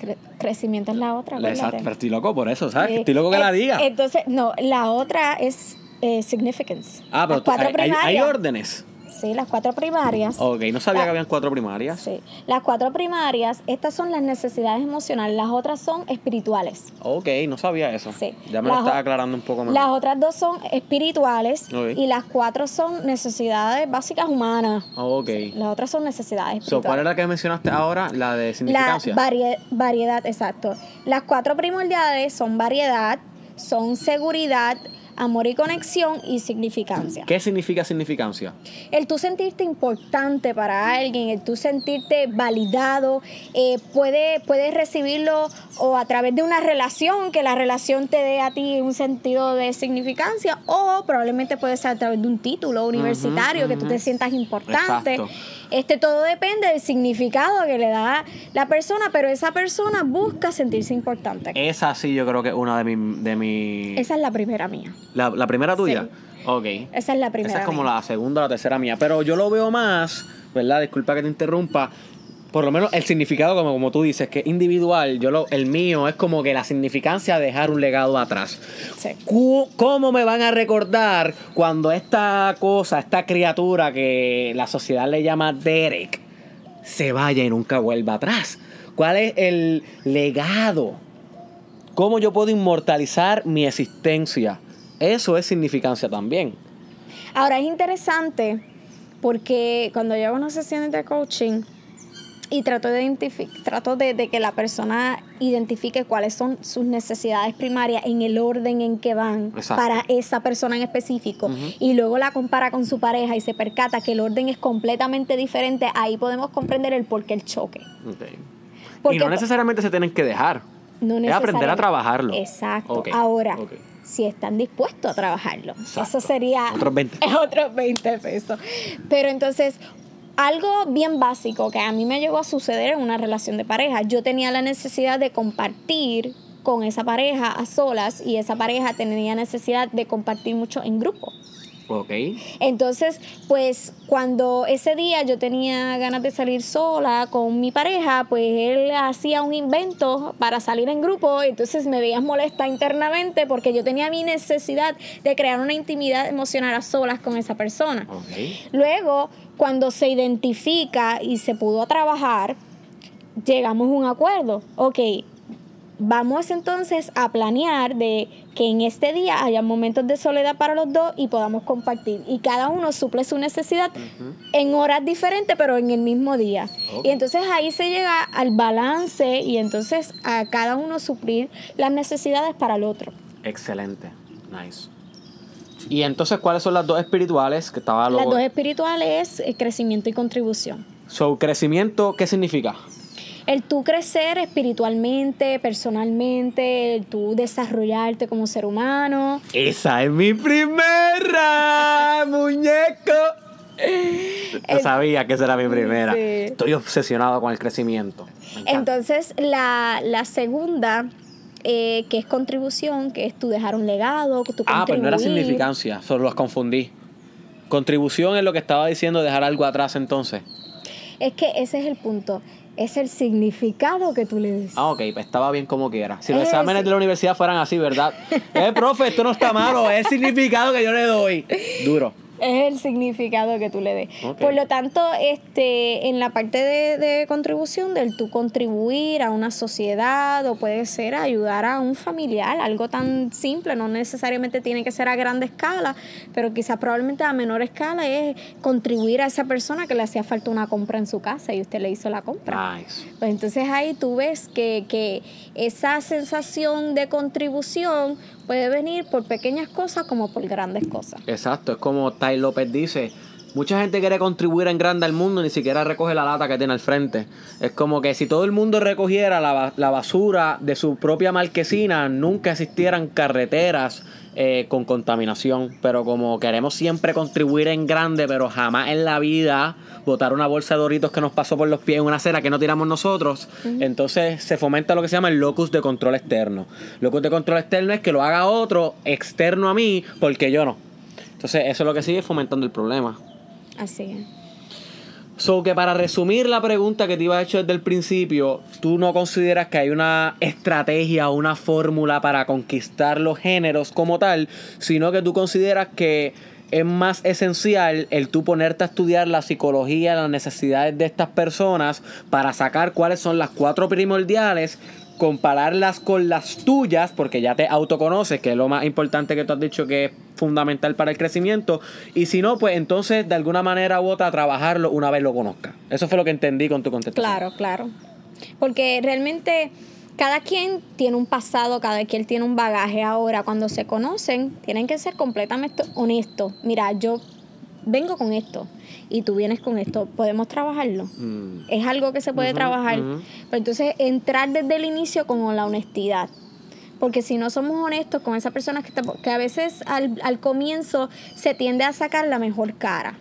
S2: Cre- crecimiento es la otra.
S1: Exacto, pero estoy loco por eso, ¿sabes?
S2: Eh,
S1: estoy loco que
S2: eh,
S1: la diga.
S2: Entonces, no, la otra es eh, significance.
S1: ah, pero tú- hay, hay- órdenes.
S2: Sí, las cuatro primarias.
S1: Ok, no sabía
S2: La-
S1: que habían cuatro primarias.
S2: Sí, las cuatro primarias, estas son las necesidades emocionales, las otras son espirituales.
S1: Ok, no sabía eso.
S2: Sí.
S1: Ya me
S2: Las
S1: lo estás aclarando un poco más.
S2: Las otras dos son espirituales y las cuatro son necesidades básicas humanas.
S1: Ok.
S2: Las otras son necesidades
S1: So, ¿Cuál
S2: espirituales.
S1: era la que mencionaste ahora? La de
S2: La
S1: significancia.
S2: varie- variedad, exacto. Las cuatro primordiales son variedad, son seguridad, amor y conexión y significancia.
S1: ¿Qué significa significancia?
S2: El tú sentirte importante para alguien, el tú sentirte validado, eh, puede, puedes recibirlo o a través de una relación, que la relación te dé a ti un sentido de significancia, o probablemente puede ser a través de un título universitario, que tú te sientas importante.
S1: Exacto.
S2: Este, todo depende del significado que le da la persona, pero esa persona busca sentirse importante.
S1: Esa sí yo creo que es una de mis... De mi...
S2: Esa es la primera mía.
S1: la, la primera tuya? Ok.
S2: Esa es la primera.
S1: Esa es como
S2: mía.
S1: la segunda o la tercera mía. Pero yo lo veo más, ¿verdad? Disculpa que te interrumpa. Por lo menos el significado, como, como tú dices, que es individual. Yo lo, el mío es como que la significancia de dejar un legado atrás.
S2: Sí.
S1: ¿Cómo me van a recordar cuando esta cosa, esta criatura que la sociedad le llama Derek, se vaya y nunca vuelva atrás? ¿Cuál es el legado? ¿Cómo yo puedo inmortalizar mi existencia? Eso es significancia también.
S2: Ahora es interesante porque cuando yo hago unas sesiones de coaching y trato de trato de, de que la persona identifique cuáles son sus necesidades primarias en el orden en que van
S1: Exacto.
S2: para esa persona en específico y luego la compara con su pareja y se percata que el orden es completamente diferente, ahí podemos comprender el por qué el choque. Porque
S1: y no necesariamente se tienen que dejar.
S2: no
S1: es aprender a trabajarlo.
S2: Exacto. Ahora, si están dispuestos a trabajarlo,
S1: Exacto.
S2: eso sería
S1: Otros 20.
S2: otros 20 pesos. Pero entonces, algo bien básico que a mí me llegó a suceder en una relación de pareja. Yo tenía la necesidad de compartir con esa pareja a solas y esa pareja tenía necesidad de compartir mucho en grupo.
S1: Ok.
S2: Entonces, pues cuando ese día yo tenía ganas de salir sola con mi pareja, pues él hacía un invento para salir en grupo, entonces me veías molesta internamente porque yo tenía mi necesidad de crear una intimidad emocional a solas con esa persona.
S1: Ok.
S2: Luego, cuando se identifica y se pudo trabajar, llegamos a un acuerdo. Ok, vamos entonces a planear de que en este día haya momentos de soledad para los dos y podamos compartir. Y cada uno suple su necesidad en horas diferentes, pero en el mismo día. Y entonces ahí se llega al balance y entonces a cada uno suplir las necesidades para el otro.
S1: Excelente. Nice. Y entonces, ¿cuáles son las dos espirituales que estaba
S2: Las dos espirituales, eh, crecimiento y contribución.
S1: So, crecimiento, ¿qué significa?
S2: El tú crecer espiritualmente, personalmente, el tú desarrollarte como ser humano.
S1: Esa es mi primera, muñeco. Yo sabía que esa era mi primera.
S2: Sí.
S1: Estoy obsesionado con el crecimiento.
S2: Entonces, la, la segunda, eh, que es contribución, que es tú dejar un legado, tú
S1: ah, pues no era significancia, solo los confundí. Contribución es lo que estaba diciendo, dejar algo atrás entonces.
S2: Es que ese es el punto. Es el significado que tú le des.
S1: Ah, ok, pues estaba bien como quiera. Si los
S2: Es-
S1: exámenes de la universidad fueran así, ¿verdad? eh, profe, esto no está malo, es el significado que yo le doy. Duro.
S2: Es el significado que tú le des. Por lo tanto, este, en la parte de, de contribución, del tú contribuir a una sociedad o puede ser ayudar a un familiar, algo tan simple, no necesariamente tiene que ser a grande escala, pero quizás probablemente a menor escala es contribuir a esa persona que le hacía falta una compra en su casa y usted le hizo la compra.
S1: Nice.
S2: Pues entonces ahí tú ves que, que esa sensación de contribución puede venir por pequeñas cosas como por grandes cosas.
S1: Exacto, es como Tai López dice. Mucha gente quiere contribuir en grande al mundo, ni siquiera recoge la lata que tiene al frente. Es como que si todo el mundo recogiera la, la basura de su propia marquesina, nunca existieran carreteras eh, con contaminación. Pero como queremos siempre contribuir en grande, pero jamás en la vida botar una bolsa de doritos que nos pasó por los pies en una acera que no tiramos nosotros, entonces se fomenta lo que se llama el locus de control externo. Locus de control externo es que lo haga otro externo a mí porque yo no. Entonces, eso es lo que sigue fomentando el problema.
S2: Así es.
S1: So que para resumir la pregunta que te iba a hecho desde el principio, tú no consideras que hay una estrategia o una fórmula para conquistar los géneros como tal, sino que tú consideras que es más esencial el tú ponerte a estudiar la psicología, las necesidades de estas personas para sacar cuáles son las cuatro primordiales compararlas con las tuyas, porque ya te autoconoces, que es lo más importante que tú has dicho que es fundamental para el crecimiento, y si no, pues entonces de alguna manera u otra trabajarlo una vez lo conozca. Eso fue lo que entendí con tu contestación.
S2: Claro, claro. Porque realmente cada quien tiene un pasado, cada quien tiene un bagaje. Ahora, cuando se conocen, tienen que ser completamente honestos. Mira, yo vengo con esto y tú vienes con esto. ¿Podemos trabajarlo?
S1: Mm.
S2: Es algo que se puede trabajar. Pero entonces, entrar desde el inicio con la honestidad. Porque si no somos honestos con esa persona que, que a veces al, al comienzo se tiende a sacar la mejor cara.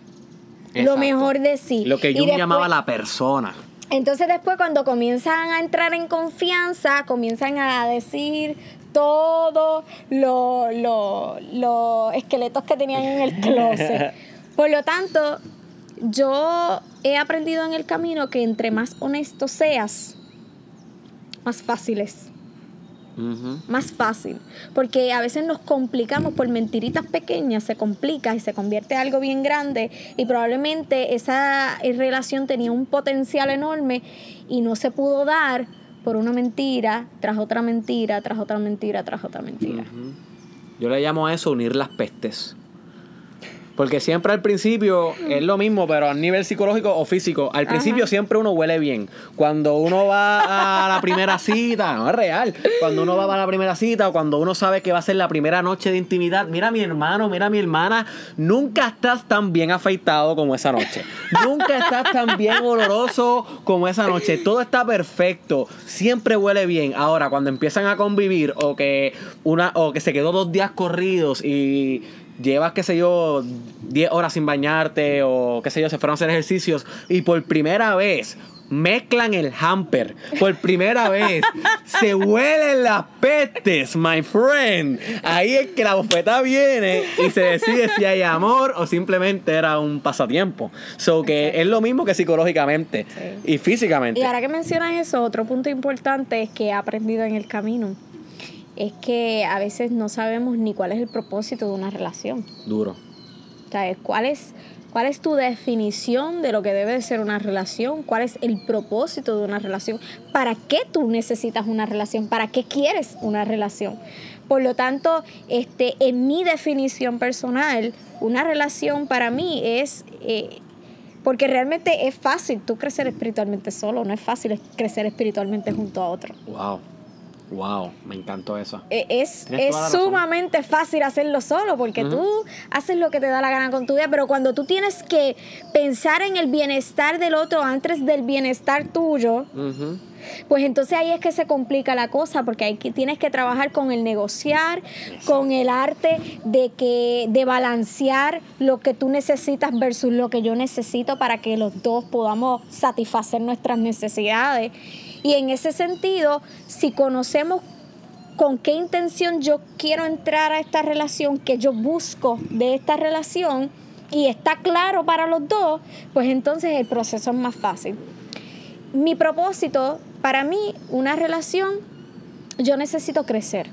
S2: Lo mejor de sí.
S1: Lo que yo
S2: después-
S1: llamaba la persona.
S2: entonces después cuando comienzan a entrar en confianza, comienzan a decir todos los lo, lo esqueletos que tenían en el closet. Por lo tanto, yo he aprendido en el camino que entre más honesto seas, más fácil es. Más fácil. Porque a veces nos complicamos por mentiritas pequeñas, se complica y se convierte en algo bien grande. Y probablemente esa eh, relación tenía un potencial enorme y no se pudo dar por una mentira, tras otra mentira, tras otra mentira, tras otra mentira.
S1: Yo le llamo a eso unir las pestes. Porque siempre al principio es lo mismo, pero a nivel psicológico o físico. Al principio siempre uno huele bien. Cuando uno va a la primera cita, no es real. Cuando uno va a la primera cita o cuando uno sabe que va a ser la primera noche de intimidad, mira mi hermano, mira mi hermana, nunca estás tan bien afeitado como esa noche. Nunca estás tan bien oloroso como esa noche. Todo está perfecto. Siempre huele bien. Ahora, cuando empiezan a convivir o que una o que se quedó dos días corridos y llevas, qué sé yo, 10 horas sin bañarte o qué sé yo, se fueron a hacer ejercicios y por primera vez mezclan el hamper por primera vez. se huelen las pestes, my friend. Ahí es que la bofeta viene y se decide si hay amor o simplemente era un pasatiempo. So que es lo mismo que psicológicamente y físicamente.
S2: Y ahora que mencionas eso, otro punto importante es que he aprendido en el camino. Es que a veces no sabemos ni cuál es el propósito de una relación.
S1: Duro.
S2: ¿Sabes? ¿Cuál es ¿Cuál es tu definición de lo que debe de ser una relación? ¿Cuál es el propósito de una relación? ¿Para qué tú necesitas una relación? ¿Para qué quieres una relación? Por lo tanto, este, en mi definición personal, una relación para mí es... Eh, porque realmente es fácil tú crecer espiritualmente solo, no es fácil crecer espiritualmente junto a otro.
S1: Wow. Wow, me encantó eso.
S2: E, es, es sumamente fácil hacerlo solo porque tú haces lo que te da la gana con tu vida, pero cuando tú tienes que pensar en el bienestar del otro antes del bienestar tuyo, pues entonces ahí es que se complica la cosa porque ahí tienes que trabajar con el negociar, con el arte de que de balancear lo que tú necesitas versus lo que yo necesito para que los dos podamos satisfacer nuestras necesidades y en ese sentido, si conocemos con qué intención yo quiero entrar a esta relación, que yo busco de esta relación, y está claro para los dos, pues entonces el proceso es más fácil. Mi propósito, para mí, una relación, yo necesito crecer.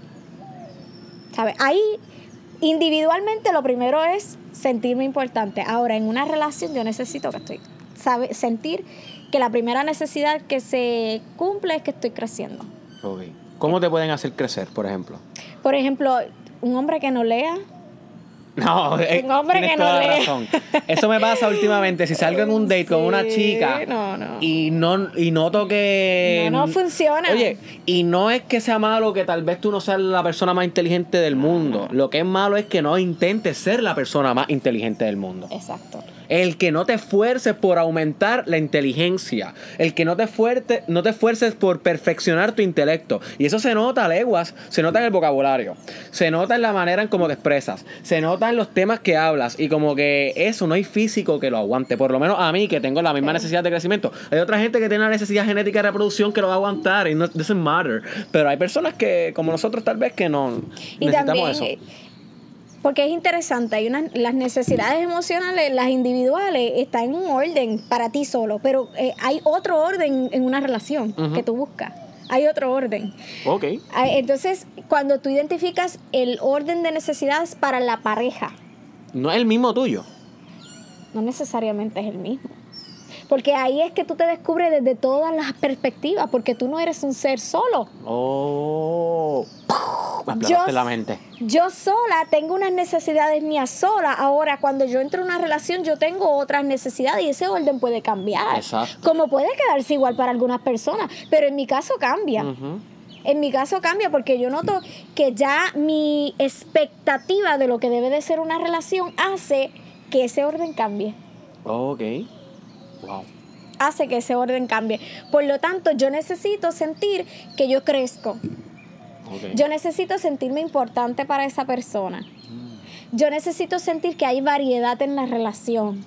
S2: ¿Sabes? Ahí, individualmente, lo primero es sentirme importante. Ahora, en una relación, yo necesito que estoy, ¿sabe? Sentir que la primera necesidad que se cumple es que estoy creciendo.
S1: ¿Cómo te pueden hacer crecer, por ejemplo?
S2: Por ejemplo, un hombre que no lea.
S1: No, eh, un hombre que no lea. Razón. Eso me pasa últimamente. Si salgo en un date con una chica y no y noto que
S2: no, no funciona.
S1: Oye, y no es que sea malo que tal vez tú no seas la persona más inteligente del mundo. Lo que es malo es que no intentes ser la persona más inteligente del mundo.
S2: Exacto.
S1: El que no te esfuerces por aumentar la inteligencia. El que no te, fuerte, no te esfuerces por perfeccionar tu intelecto. Y eso se nota a leguas. Se nota en el vocabulario. Se nota en la manera en cómo te expresas. Se nota en los temas que hablas. Y como que eso no hay físico que lo aguante. Por lo menos a mí, que tengo la misma necesidad de crecimiento. Hay otra gente que tiene la necesidad genética de reproducción que lo va a aguantar. Y no doesn't matter. Pero hay personas que, como nosotros, tal vez que no necesitamos eso
S2: eh, porque es interesante, hay unas, las necesidades emocionales, las individuales, están en un orden para ti solo, pero eh, hay otro orden en una relación que tú buscas. Hay otro orden.
S1: Ok.
S2: Entonces, cuando tú identificas el orden de necesidades para la pareja.
S1: No es el mismo tuyo.
S2: No necesariamente es el mismo. Porque ahí es que tú te descubres desde todas las perspectivas, porque tú no eres un ser solo.
S1: Oh, yo, la mente.
S2: Yo sola tengo unas necesidades mías sola. Ahora, cuando yo entro en una relación, yo tengo otras necesidades y ese orden puede cambiar.
S1: Exacto.
S2: Como puede quedarse igual para algunas personas, pero en mi caso cambia. En mi caso cambia porque yo noto que ya mi expectativa de lo que debe de ser una relación hace que ese orden cambie.
S1: Ok.
S2: Hace que ese orden cambie. Por lo tanto, yo necesito sentir que yo crezco. Yo necesito sentirme importante para esa persona. Yo necesito sentir que hay variedad en la relación.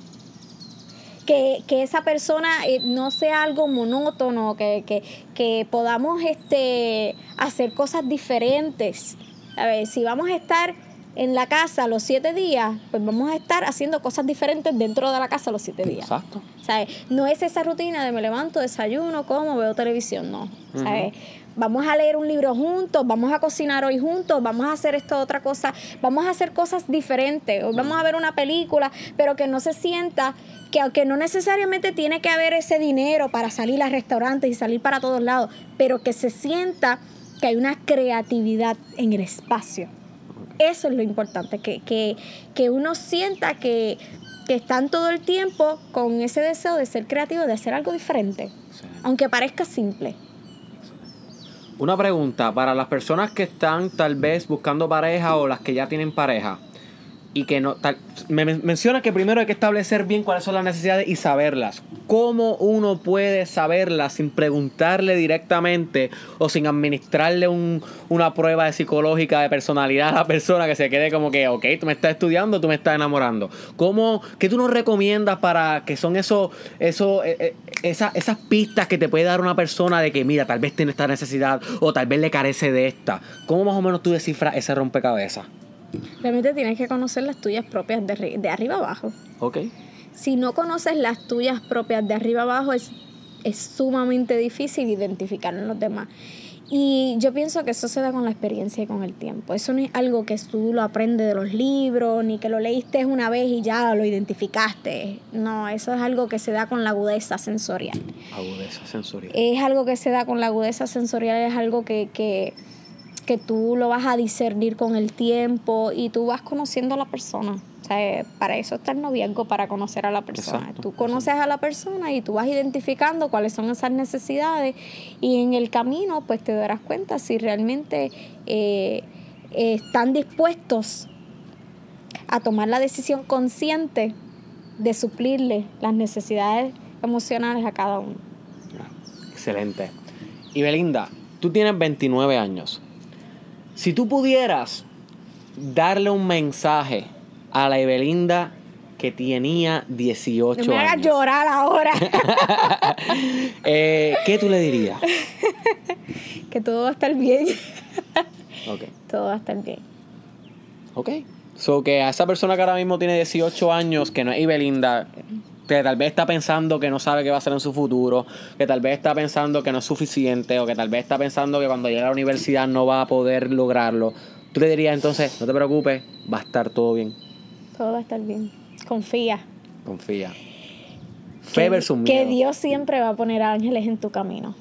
S2: Que, esa persona eh, no sea algo monótono, que, que, podamos este, hacer cosas diferentes. A ver, si vamos a estar en la casa los siete días, pues vamos a estar haciendo cosas diferentes dentro de la casa los siete días.
S1: Exacto.
S2: ¿Sabes? No es esa rutina de me levanto, desayuno, como, veo televisión, no. ¿Sabes? Vamos a leer un libro juntos, vamos a cocinar hoy juntos, vamos a hacer esto otra cosa, vamos a hacer cosas diferentes. Hoy vamos a ver una película, pero que no se sienta que aunque no necesariamente tiene que haber ese dinero para salir a restaurantes y salir para todos lados, pero que se sienta que hay una creatividad en el espacio eso es lo importante, que, uno sienta que, están todo el tiempo con ese deseo de ser creativo, de hacer algo diferente, aunque parezca simple.
S1: Una pregunta para las personas que están tal vez buscando pareja o las que ya tienen pareja. Y que no me men- menciona que primero hay que establecer bien cuáles son las necesidades y saberlas. ¿Cómo uno puede saberlas sin preguntarle directamente o sin administrarle un- una prueba de psicológica de personalidad a la persona que se quede como que, ok, tú me estás estudiando, tú me estás enamorando? ¿Cómo, ¿Qué tú nos recomiendas para que son esos, esos, eh, eh, esas pistas que te puede dar una persona de que, mira, tal vez tiene esta necesidad o tal vez le carece de esta? ¿Cómo más o menos tú descifras ese rompecabezas?
S2: Realmente tienes que conocer las tuyas propias de, de arriba abajo.
S1: Ok.
S2: Si no conoces las tuyas propias de arriba abajo, es, es sumamente difícil identificar en los demás. Y yo pienso que eso se da con la experiencia y con el tiempo. Eso no es algo que tú lo aprendes de los libros, ni que lo leíste una vez y ya lo identificaste. No, eso es algo que se da con la agudeza sensorial.
S1: Agudeza sensorial.
S2: Es algo que se da con la agudeza sensorial, es algo que, que, que tú lo vas a discernir con el tiempo y tú vas conociendo a la persona. O sea, para eso está el noviazgo, para conocer a la persona.
S1: Exacto,
S2: tú conoces a la persona y tú vas identificando cuáles son esas necesidades y en el camino pues te darás cuenta si realmente eh, eh, están dispuestos a tomar la decisión consciente de suplirle las necesidades emocionales a cada uno.
S1: Excelente. Y Belinda, tú tienes 29 años. Si tú pudieras darle un mensaje a la Evelinda que tenía 18
S2: No me hagas
S1: años,
S2: llorar ahora.
S1: eh, ¿qué tú le dirías?
S2: que todo va a estar bien.
S1: Ok.
S2: todo va a estar bien.
S1: Ok. So que a esa persona que ahora mismo tiene 18 años, que no es Ibelinda, que tal vez está pensando que no sabe qué va a hacer en su futuro, que tal vez está pensando que no es suficiente, o que tal vez está pensando que cuando llegue a la universidad no va a poder lograrlo, tú le dirías entonces, no te preocupes, va a estar todo bien.
S2: Todo va a estar bien. Confía.
S1: Confía. Fe
S2: que,
S1: versus
S2: que
S1: miedo.
S2: Dios siempre va a poner ángeles en tu camino.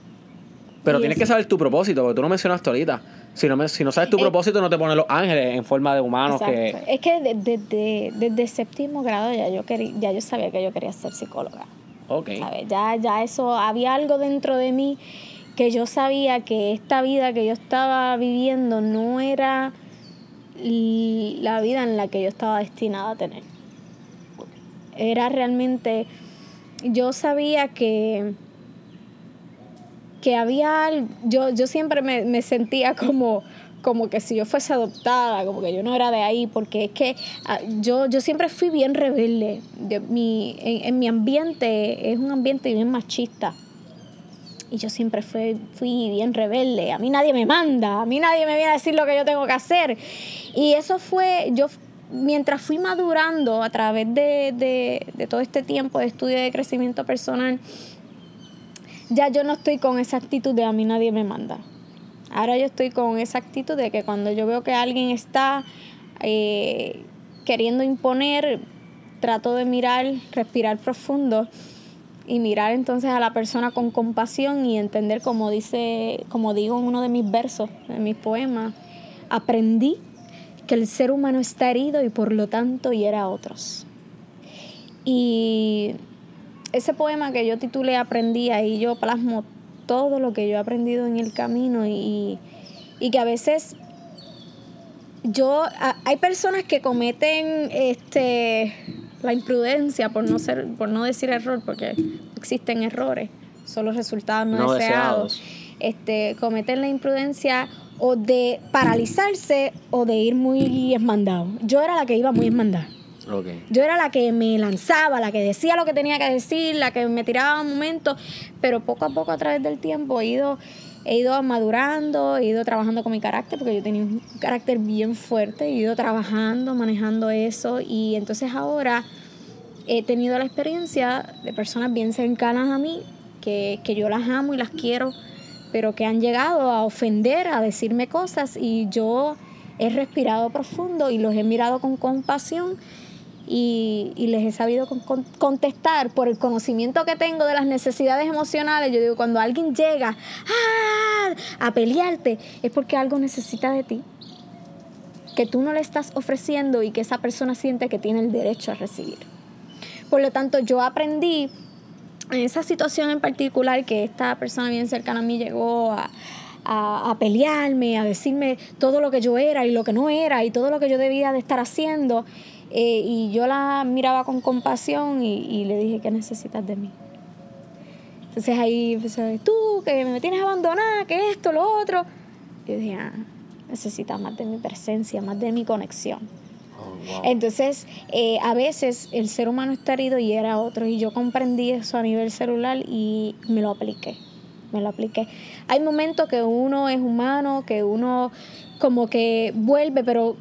S1: Pero
S2: y
S1: tienes
S2: eso-
S1: que saber tu propósito, porque tú no mencionaste ahorita. Si no, me- si no sabes tu propósito, no te ponen los ángeles en forma de humanos que...
S2: Es que de- de- de- desde séptimo grado ya yo, quería, ya yo sabía que yo quería ser psicóloga.
S1: Ok.
S2: ¿sabes? Ya, ya eso, había algo dentro de mí que yo sabía que esta vida que yo estaba viviendo no era la vida en la que yo estaba destinada a tener. Era realmente, yo sabía que, que había yo, yo siempre me, me sentía como, como que si yo fuese adoptada, como que yo no era de ahí, porque es que ah, yo, yo siempre fui bien rebelde. Yo- mi, en, mi ambiente es un ambiente bien machista. Y yo siempre fui, fui bien rebelde. A mí nadie me manda, a mí nadie me viene a decir lo que yo tengo que hacer. Y eso fue, yo mientras fui madurando a través de, de, de todo este tiempo de estudio de crecimiento personal, ya yo no estoy con esa actitud de a mí nadie me manda. Ahora yo estoy con esa actitud de que cuando yo veo que alguien está eh, queriendo imponer, trato de mirar, respirar profundo y mirar entonces a la persona con compasión y entender como dice, como digo en uno de mis versos, en mis poemas, aprendí que el ser humano está herido y por lo tanto hiera a otros. Y ese poema que yo titulé Aprendí, ahí yo plasmo todo lo que yo he aprendido en el camino y, y que a veces yo a- hay personas que cometen este la imprudencia por no ser por no decir error porque existen errores solo resultados no,
S1: No
S2: deseados.
S1: deseados.
S2: este cometen la imprudencia o de paralizarse o de ir muy esmandado yo era la que iba muy esmandada Yo era la que me lanzaba, la que decía lo que tenía que decir, la que me tiraba un momento, pero poco a poco a través del tiempo he ido, he ido madurando, he ido trabajando con mi carácter, porque yo tenía un carácter bien fuerte, he ido trabajando, manejando eso, y entonces ahora he tenido la experiencia de personas bien cercanas a mí, que, que yo las amo y las quiero, pero que han llegado a ofender, a decirme cosas, y yo he respirado profundo y los he mirado con compasión y, les he sabido con- con- contestar por el conocimiento que tengo de las necesidades emocionales. Yo digo, cuando alguien llega ¡ah! a pelearte, es porque algo necesita de ti, que tú no le estás ofreciendo y que esa persona siente que tiene el derecho a recibir. Por lo tanto, yo aprendí en esa situación en particular que esta persona bien cercana a mí llegó a, a, a pelearme, a decirme todo lo que yo era y lo que no era y todo lo que yo debía de estar haciendo. Eh, y yo la miraba con compasión y, y le dije, ¿qué necesitas de mí? Entonces ahí empezó, tú, que me tienes abandonada, que esto, lo otro. Y yo dije, ah, necesitas más de mi presencia, más de mi conexión.
S1: Oh, wow.
S2: Entonces, eh, a veces el ser humano está herido y era otro. Y yo comprendí eso a nivel celular y me lo apliqué. Me lo apliqué. Hay momentos que uno es humano, que uno como que vuelve, pero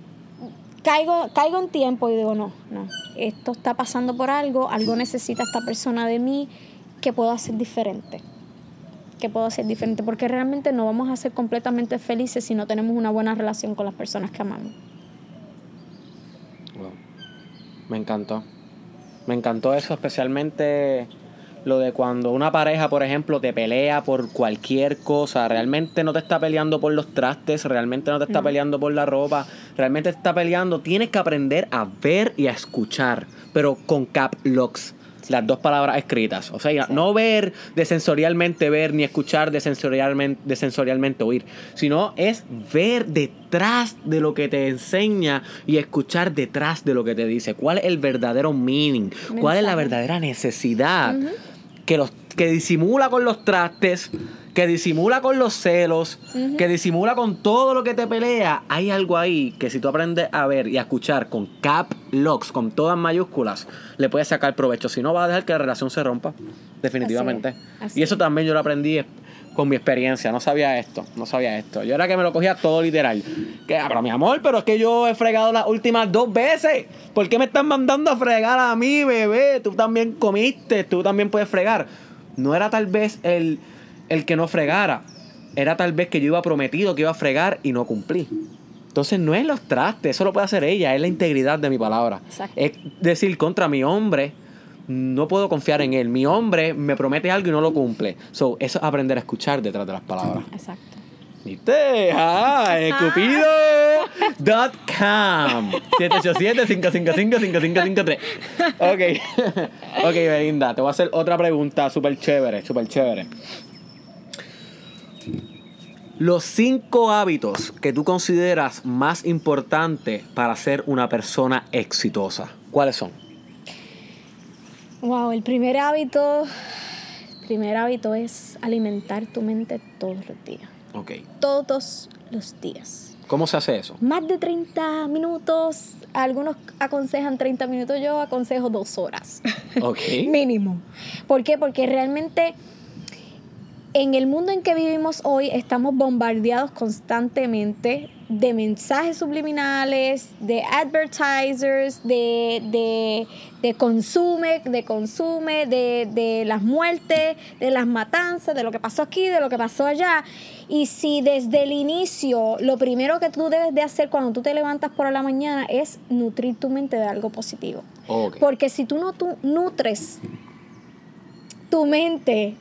S2: caigo, caigo en tiempo y digo, no, no, esto está pasando por algo, algo necesita esta persona de mí, que puedo hacer diferente. Que puedo hacer diferente, porque realmente no vamos a ser completamente felices si no tenemos una buena relación con las personas que amamos.
S1: Me encantó. Me encantó eso, especialmente lo de cuando una pareja, por ejemplo, te pelea por cualquier cosa, realmente no te está peleando por los trastes, realmente no te está
S2: No.
S1: peleando por la ropa, realmente te está peleando, tienes que aprender a ver y a escuchar, pero con cap locks. Las dos palabras escritas. O sea,
S2: Sí.
S1: no ver de sensorialmente ver ni escuchar de sensorialmente, de sensorialmente oír, sino es ver detrás de lo que te enseña y escuchar detrás de lo que te dice. ¿Cuál es el verdadero meaning? ¿Cuál es la verdadera necesidad? Que, los, que disimula con los trastes, que disimula con los celos, que disimula con todo lo que te pelea. Hay algo ahí que si tú aprendes a ver y a escuchar con cap locks, con todas mayúsculas, le puedes sacar provecho. Si no, va a dejar que la relación se rompa. Definitivamente.
S2: Así es, así
S1: y eso
S2: es.
S1: también yo lo aprendí con mi experiencia. No sabía esto, no sabía esto. Yo era que me lo cogía todo literal. Que, ah, pero mi amor, pero es que yo he fregado las últimas dos veces. ¿Por qué me están mandando a fregar a mí, bebé? Tú también comiste, tú también puedes fregar. No era tal vez el, el que no fregara. Era tal vez que yo iba prometido que iba a fregar y no cumplí. Entonces no es los trastes, eso lo puede hacer ella, es la integridad de mi palabra.
S2: Exacto.
S1: Es decir, contra mi hombre, no puedo confiar en él. Mi hombre me promete algo y no lo cumple. So, eso es aprender a escuchar detrás de las palabras.
S2: Exacto.
S1: ¿Viste? Ah, escupido.com 787-555-5553 Ok. ok, Belinda, te voy a hacer otra pregunta súper chévere, súper chévere. Los cinco hábitos que tú consideras más importantes para ser una persona exitosa. ¿Cuáles son?
S2: Wow, el primer hábito, el primer hábito es alimentar tu mente todos los días.
S1: Ok.
S2: Todos los días.
S1: ¿Cómo se hace eso?
S2: Más de 30 minutos, algunos aconsejan 30 minutos, yo aconsejo dos horas.
S1: Ok.
S2: Mínimo. ¿Por qué? Porque realmente en el mundo en que vivimos hoy estamos bombardeados constantemente de mensajes subliminales, de advertisers, de, de, de consume, de consume, de, de las muertes, de las matanzas, de lo que pasó aquí, de lo que pasó allá. Y si desde el inicio lo primero que tú debes de hacer cuando tú te levantas por la mañana es nutrir tu mente de algo positivo.
S1: Ok.
S2: Porque si tú no tú nutres tu mente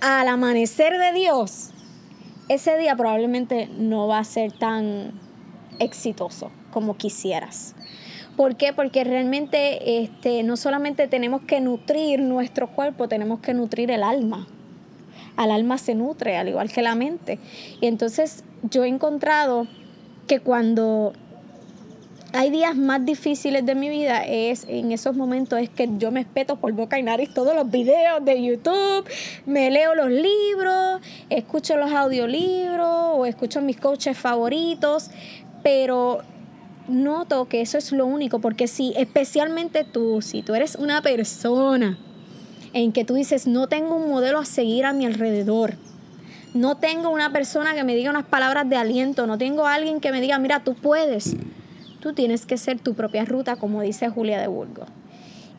S2: al amanecer de Dios, ese día probablemente no va a ser tan exitoso como quisieras. ¿Por qué? Porque realmente este, no solamente tenemos que nutrir nuestro cuerpo, tenemos que nutrir el alma. Al alma se nutre, al igual que la mente. Y entonces yo he encontrado que cuando hay días más difíciles de mi vida es en esos momentos es que yo me espeto por boca y nariz todos los videos de YouTube, me leo los libros, escucho los audiolibros o escucho mis coaches favoritos, pero noto que eso es lo único, porque si especialmente tú, si tú eres una persona en que tú dices, no tengo un modelo a seguir a mi alrededor, no tengo una persona que me diga unas palabras de aliento, no tengo alguien que me diga, mira, tú puedes. Tú tienes que ser tu propia ruta, como dice Julia de Burgos.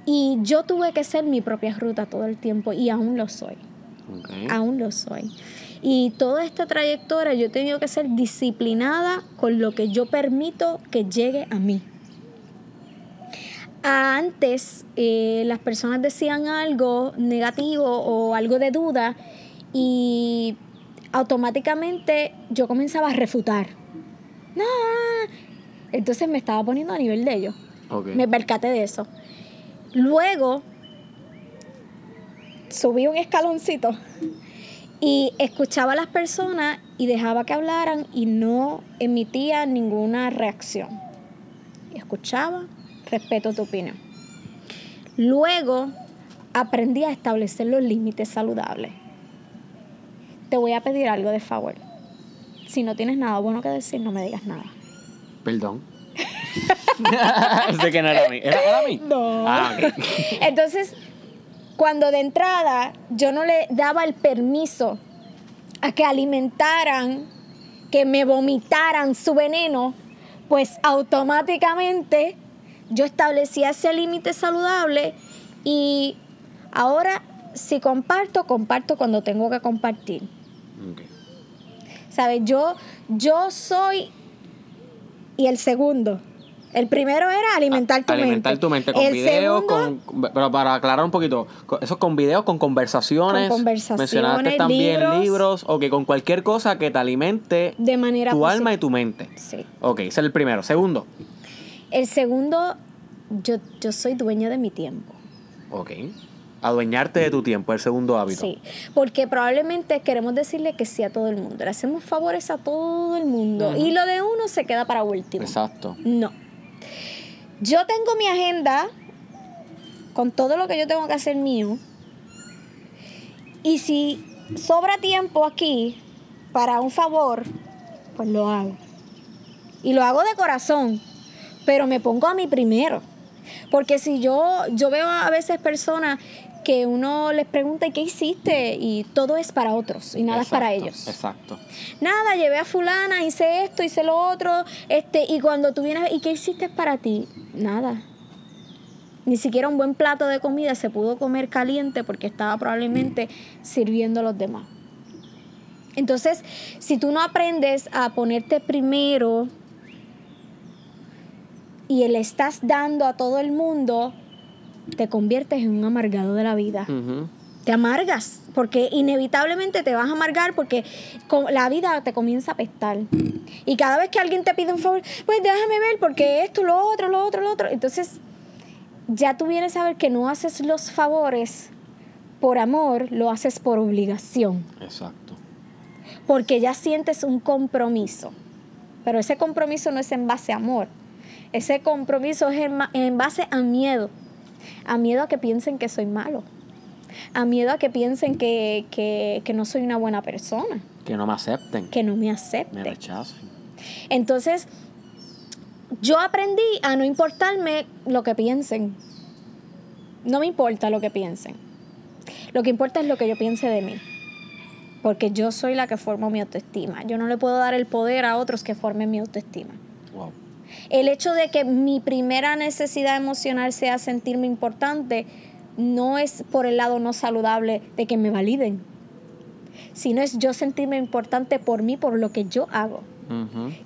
S2: Y yo tuve que ser mi propia ruta todo el tiempo y aún lo soy. Aún lo soy. Y toda esta trayectoria yo he tenido que ser disciplinada con lo que yo permito que llegue a mí. Antes eh, las personas decían algo negativo o algo de duda y automáticamente yo comenzaba a refutar. No, entonces me estaba poniendo a nivel de ellos. Me percaté de eso. Luego subí un escaloncito Y escuchaba a las personas y dejaba que hablaran y no emitía ninguna reacción. Escuchaba, respeto tu opinión. Luego aprendí a establecer los límites saludables. Te voy a pedir algo de favor. Si no tienes nada bueno que decir, no me digas nada.
S1: Perdón. sé que no era a mí. ¿Era, era a mí?
S2: No.
S1: Ah.
S2: Entonces, cuando de entrada yo no le daba el permiso a que alimentaran, que me vomitaran su veneno, pues automáticamente yo establecía ese límite saludable y ahora si comparto, comparto cuando tengo que compartir. ¿Sabes? Yo, yo soy... Y el segundo. El primero era alimentar tu
S1: Alimentar
S2: mente.
S1: tu mente con
S2: el
S1: videos,
S2: segundo,
S1: con, pero para aclarar un poquito, eso con videos, con conversaciones.
S2: Con conversaciones,
S1: Mencionaste también
S2: libros.
S1: libros, o que con cualquier cosa que te alimente
S2: de manera
S1: tu alma y tu mente.
S2: Sí.
S1: Ok, ese es el primero. Segundo.
S2: El segundo, yo, yo soy dueña de mi tiempo.
S1: Ok. Adueñarte de tu tiempo, el segundo hábito.
S2: Sí, porque probablemente queremos decirle que sí a todo el mundo. Le hacemos favores a todo el mundo. Y lo de uno se queda para último.
S1: Exacto.
S2: No. Yo tengo mi agenda con todo lo que yo tengo que hacer mío. Y si sobra tiempo aquí para un favor, pues lo hago. Y lo hago de corazón, pero me pongo a mí primero. Porque si yo, yo veo a veces personas que uno les pregunta, ¿y qué hiciste? Y todo es para otros y nada es para ellos.
S1: Exacto.
S2: Nada, llevé a fulana, hice esto, hice lo otro, este, y cuando tú vienes, ¿y qué hiciste para ti? Nada. Ni siquiera un buen plato de comida se pudo comer caliente porque estaba probablemente sirviendo a los demás. Entonces, si tú no aprendes a ponerte primero y le estás dando a todo el mundo, te conviertes en un amargado de la vida te amargas, porque inevitablemente te vas a amargar porque la vida te comienza a apestar. Y cada vez que alguien te pide un favor, pues déjame ver porque esto, lo otro, lo otro, lo otro. Entonces, ya tú vienes a ver que no haces los favores por amor, lo haces por obligación,
S1: Exacto.
S2: porque ya sientes un compromiso. Pero ese compromiso no es en base a amor. Ese compromiso es en, en base a miedo. A miedo a que piensen que soy malo. A miedo a que piensen que, que- que no soy una buena persona.
S1: Que no me acepten.
S2: Que no me
S1: me
S2: acepten.
S1: rechacen.
S2: Entonces, yo aprendí a no importarme lo que piensen. No me importa lo que piensen. Lo que importa es lo que yo piense de mí. Porque yo soy la que formo mi autoestima. Yo no le puedo dar el poder a otros que formen mi autoestima. El hecho de que mi primera necesidad emocional sea sentirme importante no es por el lado no saludable de que me validen, sino es yo sentirme importante por mí, por lo que yo hago.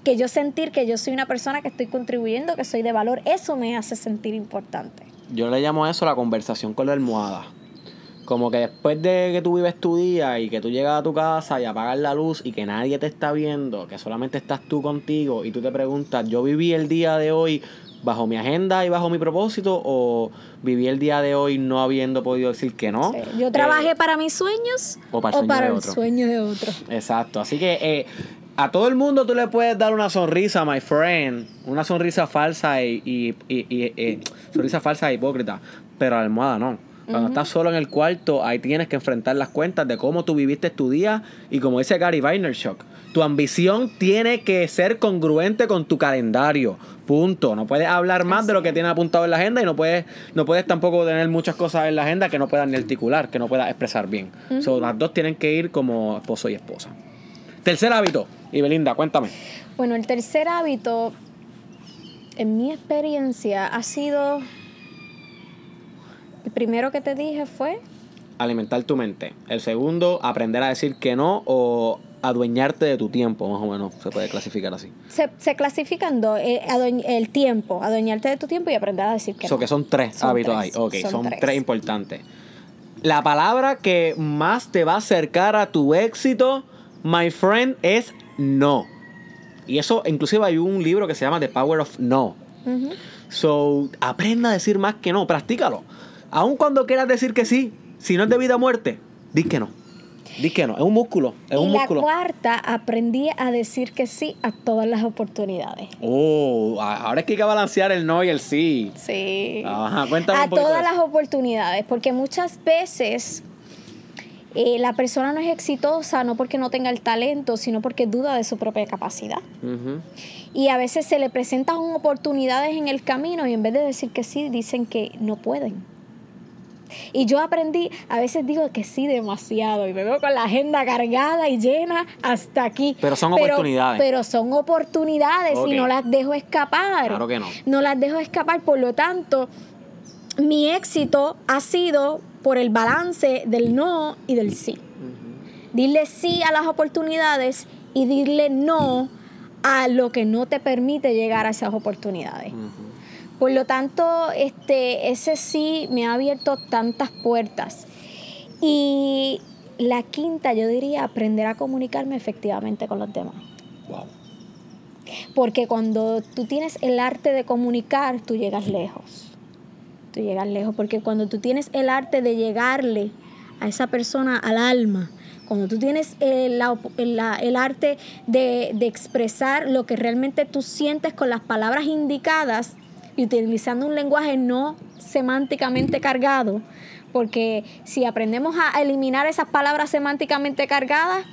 S2: Que yo sentir que yo soy una persona que estoy contribuyendo, que soy de valor, eso me hace sentir importante.
S1: Yo le llamo a eso la conversación con la almohada. Como que después de que tú vives tu día y que tú llegas a tu casa y apagas la luz y que nadie te está viendo, que solamente estás tú contigo y tú te preguntas, ¿yo viví el día de hoy bajo mi agenda y bajo mi propósito o viví el día de hoy no habiendo podido decir que no?
S2: Sí, Yo trabajé
S1: Eh,
S2: para mis sueños
S1: o para el sueño de
S2: el
S1: otro.
S2: sueño de otro.
S1: Exacto, así que eh, a todo el mundo tú le puedes dar una sonrisa, my friend, una sonrisa falsa y, y- y- y- eh, sonrisa falsa e hipócrita, pero a la almohada no. Cuando estás solo en el cuarto, ahí tienes que enfrentar las cuentas de cómo tú viviste tu día y como dice Gary Vaynerchuk, tu ambición tiene que ser congruente con tu calendario. Punto. No puedes hablar más de lo que tienes apuntado en la agenda y no puedes, no puedes tampoco tener muchas cosas en la agenda que no puedas ni articular, que no puedas expresar bien. So, las dos tienen que ir como esposo y esposa. Tercer hábito. Y Belinda, cuéntame.
S2: Bueno, el tercer hábito, en mi experiencia, ha sido. El primero que te dije fue.
S1: Alimentar tu mente. El segundo, aprender a decir que no o adueñarte de tu tiempo, más o menos se puede clasificar así.
S2: Se, se clasifican dos: eh, el tiempo, adueñarte de tu tiempo y aprender a decir que
S1: Eso
S2: no.
S1: que son tres
S2: Son
S1: hábitos
S2: tres,
S1: ahí. Ok,
S2: son
S1: son,
S2: tres.
S1: tres. importantes. La palabra que más te va a acercar a tu éxito, my friend, es no. Y eso, inclusive hay un libro que se llama The Power of No. So, aprenda a decir más que no, practícalo. Aun cuando quieras decir que sí, si no es de vida o muerte, di que no. Di que no, es un músculo, es
S2: y
S1: un
S2: la
S1: músculo.
S2: cuarta, aprendí a decir que sí a todas las oportunidades.
S1: Oh, ahora es que hay que balancear el no y el sí.
S2: Sí.
S1: Ajá, cuéntame
S2: a
S1: un
S2: todas las oportunidades, porque muchas veces eh, la persona no es exitosa no porque no tenga el talento, sino porque duda de su propia capacidad. Y a veces se le presentan oportunidades en el camino y en vez de decir que sí, dicen que no pueden. Y yo aprendí, a veces digo que sí demasiado y me veo con la agenda cargada y llena hasta aquí.
S1: Pero son oportunidades.
S2: Pero son oportunidades y no las dejo escapar.
S1: Claro que no.
S2: No las dejo escapar, por lo tanto, mi éxito ha sido por el balance del no y del sí. Dile sí a las oportunidades y dile no a lo que no te permite llegar a esas oportunidades. Por lo tanto, este, ese sí me ha abierto tantas puertas. Y la quinta, yo diría, aprender a comunicarme efectivamente con los demás.
S1: Wow.
S2: Porque cuando tú tienes el arte de comunicar, tú llegas lejos. Tú llegas lejos. Porque cuando tú tienes el arte de llegarle a esa persona al alma, cuando tú tienes el, la el- la- el arte de, de expresar lo que realmente tú sientes con las palabras indicadas y utilizando un lenguaje no semánticamente cargado, porque si aprendemos a eliminar esas palabras semánticamente cargadas,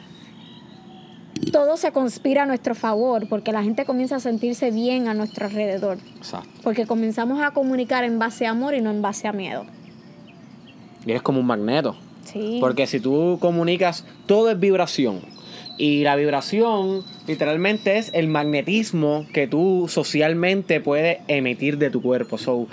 S2: todo se conspira a nuestro favor, porque la gente comienza a sentirse bien a nuestro alrededor,
S1: Exacto.
S2: porque comenzamos a comunicar en base a amor y no en base a miedo.
S1: Y eres como un magneto.
S2: Sí.
S1: Porque si tú comunicas, todo es vibración. Y la vibración literalmente es el magnetismo que tú socialmente puedes emitir de tu cuerpo. So,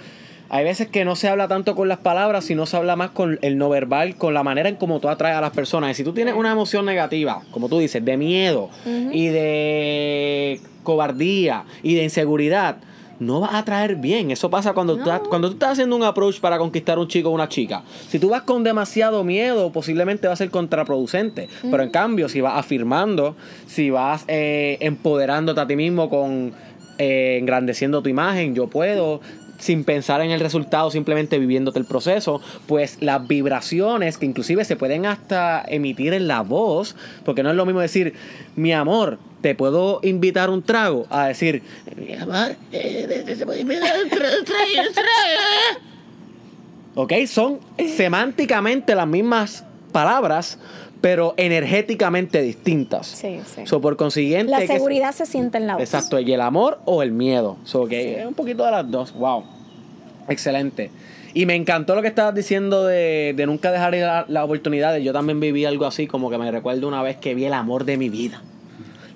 S1: hay veces que no se habla tanto con las palabras, sino se habla más con el no verbal, con la manera en cómo tú atraes a las personas. Y si tú tienes una emoción negativa, como tú dices, de miedo y de cobardía y de inseguridad, no vas a atraer bien. Eso pasa cuando, tú, estás- cuando tú estás haciendo un approach para conquistar un chico o una chica. Si tú vas con demasiado miedo, posiblemente va a ser contraproducente. Pero en cambio, si vas afirmando, si vas eh, empoderándote a ti mismo con eh, engrandeciendo tu imagen, yo puedo, sin pensar en el resultado, simplemente viviéndote el proceso, pues las vibraciones que inclusive se pueden hasta emitir en la voz, porque no es lo mismo decir, mi amor, te puedo invitar un trago, a decir, mi amor, te puedo invitar un trago. ¿Ok? Son semánticamente las mismas palabras, pero energéticamente distintas.
S2: Sí, sí.
S1: So, por consiguiente...
S2: la seguridad se siente en la voz.
S1: Exacto, y el amor o el miedo. So, que es un poquito de las dos. Wow. Excelente. Y me encantó lo que estabas diciendo de, de nunca dejar la- las oportunidades. Yo también viví algo así, como que me recuerdo una vez que vi el amor de mi vida.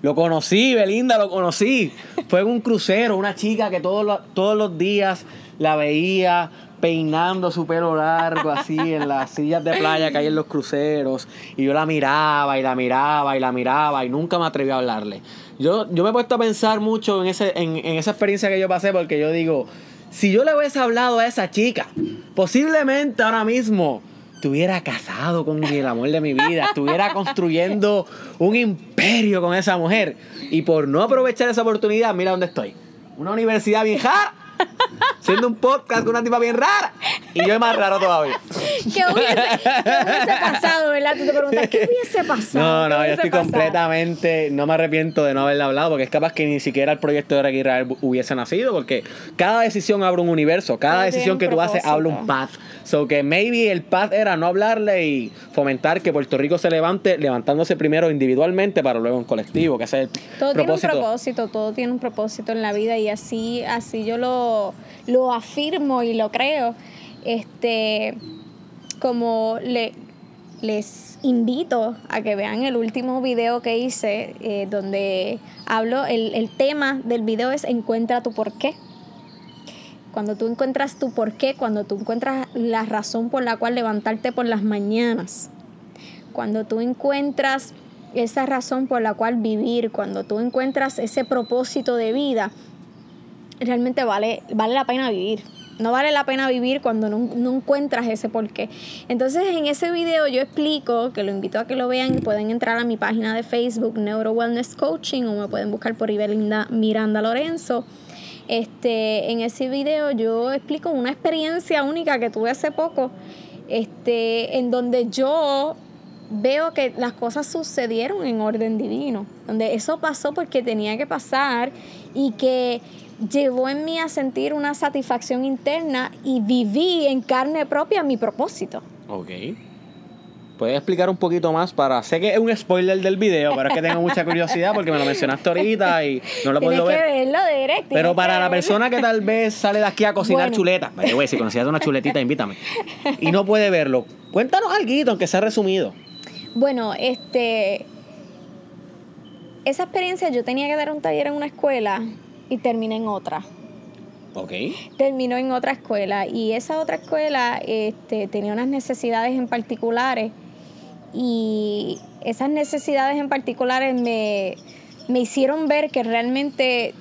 S1: Lo conocí, Belinda, lo conocí. Fue en un crucero, una chica que todos todos los días la veía peinando su pelo largo así en las sillas de playa que hay en los cruceros. Y yo la miraba y la miraba y la miraba y nunca me atreví a hablarle. Yo, yo me he puesto a pensar mucho en, ese, en, en esa experiencia que yo pasé porque yo digo, si yo le hubiese hablado a esa chica, posiblemente ahora mismo estuviera casado con el amor de mi vida, estuviera construyendo un imperio con esa mujer. Y por no aprovechar esa oportunidad, mira dónde estoy. Una universidad rara, siendo un podcast con una tipa bien rara. Y yo es más raro todavía.
S2: ¿Qué hubiese, qué hubiese pasado, verdad? Tú te preguntas, ¿qué hubiese pasado?
S1: No,
S2: ¿Qué
S1: no, yo estoy
S2: pasado?
S1: completamente, no me arrepiento de no haberle hablado, porque es capaz que ni siquiera el proyecto de Eric Israel hubiese nacido, porque cada decisión abre un universo, cada decisión que tú haces abre un path. So que maybe el path era no hablarle y fomentar que Puerto Rico se levante, levantándose primero individualmente para luego en colectivo, que ese es el
S2: Todo
S1: propósito.
S2: tiene un propósito, todo tiene un propósito en la vida y así, así yo lo, lo afirmo y lo creo. Este, como le, les invito a que vean el último video que hice, eh, donde hablo, el, el tema del video es Encuentra tu porqué. Cuando tú encuentras tu porqué, cuando tú encuentras la razón por la cual levantarte por las mañanas, cuando tú encuentras esa razón por la cual vivir, cuando tú encuentras ese propósito de vida, realmente vale, vale la pena vivir. No vale la pena vivir cuando no, no encuentras ese porqué. Entonces en ese video yo explico, que lo invito a que lo vean, pueden entrar a mi página de Facebook, Neuro Wellness Coaching, o me pueden buscar por Ibelinda Miranda Lorenzo. Este, en ese video yo explico una experiencia única que tuve hace poco, este, en donde yo veo que las cosas sucedieron en orden divino, donde eso pasó porque tenía que pasar y que llevó en mí a sentir una satisfacción interna y viví en carne propia mi propósito.
S1: Ok. ¿Puedes explicar un poquito más para... Sé que es un spoiler del video, pero es que tengo mucha curiosidad porque me lo mencionaste ahorita y no lo puedo ver.
S2: Que verlo, Derek,
S1: pero para la persona que tal vez sale de aquí a cocinar chuleta, voy, si conocías una chuletita, invítame. Y no puede verlo, cuéntanos algo, aunque sea resumido.
S2: Bueno, este... Esa experiencia yo tenía que dar un taller en una escuela y terminé en otra.
S1: Ok.
S2: Terminó en otra escuela y esa otra escuela este, tenía unas necesidades en particulares y esas necesidades en particulares me, me hicieron ver que realmente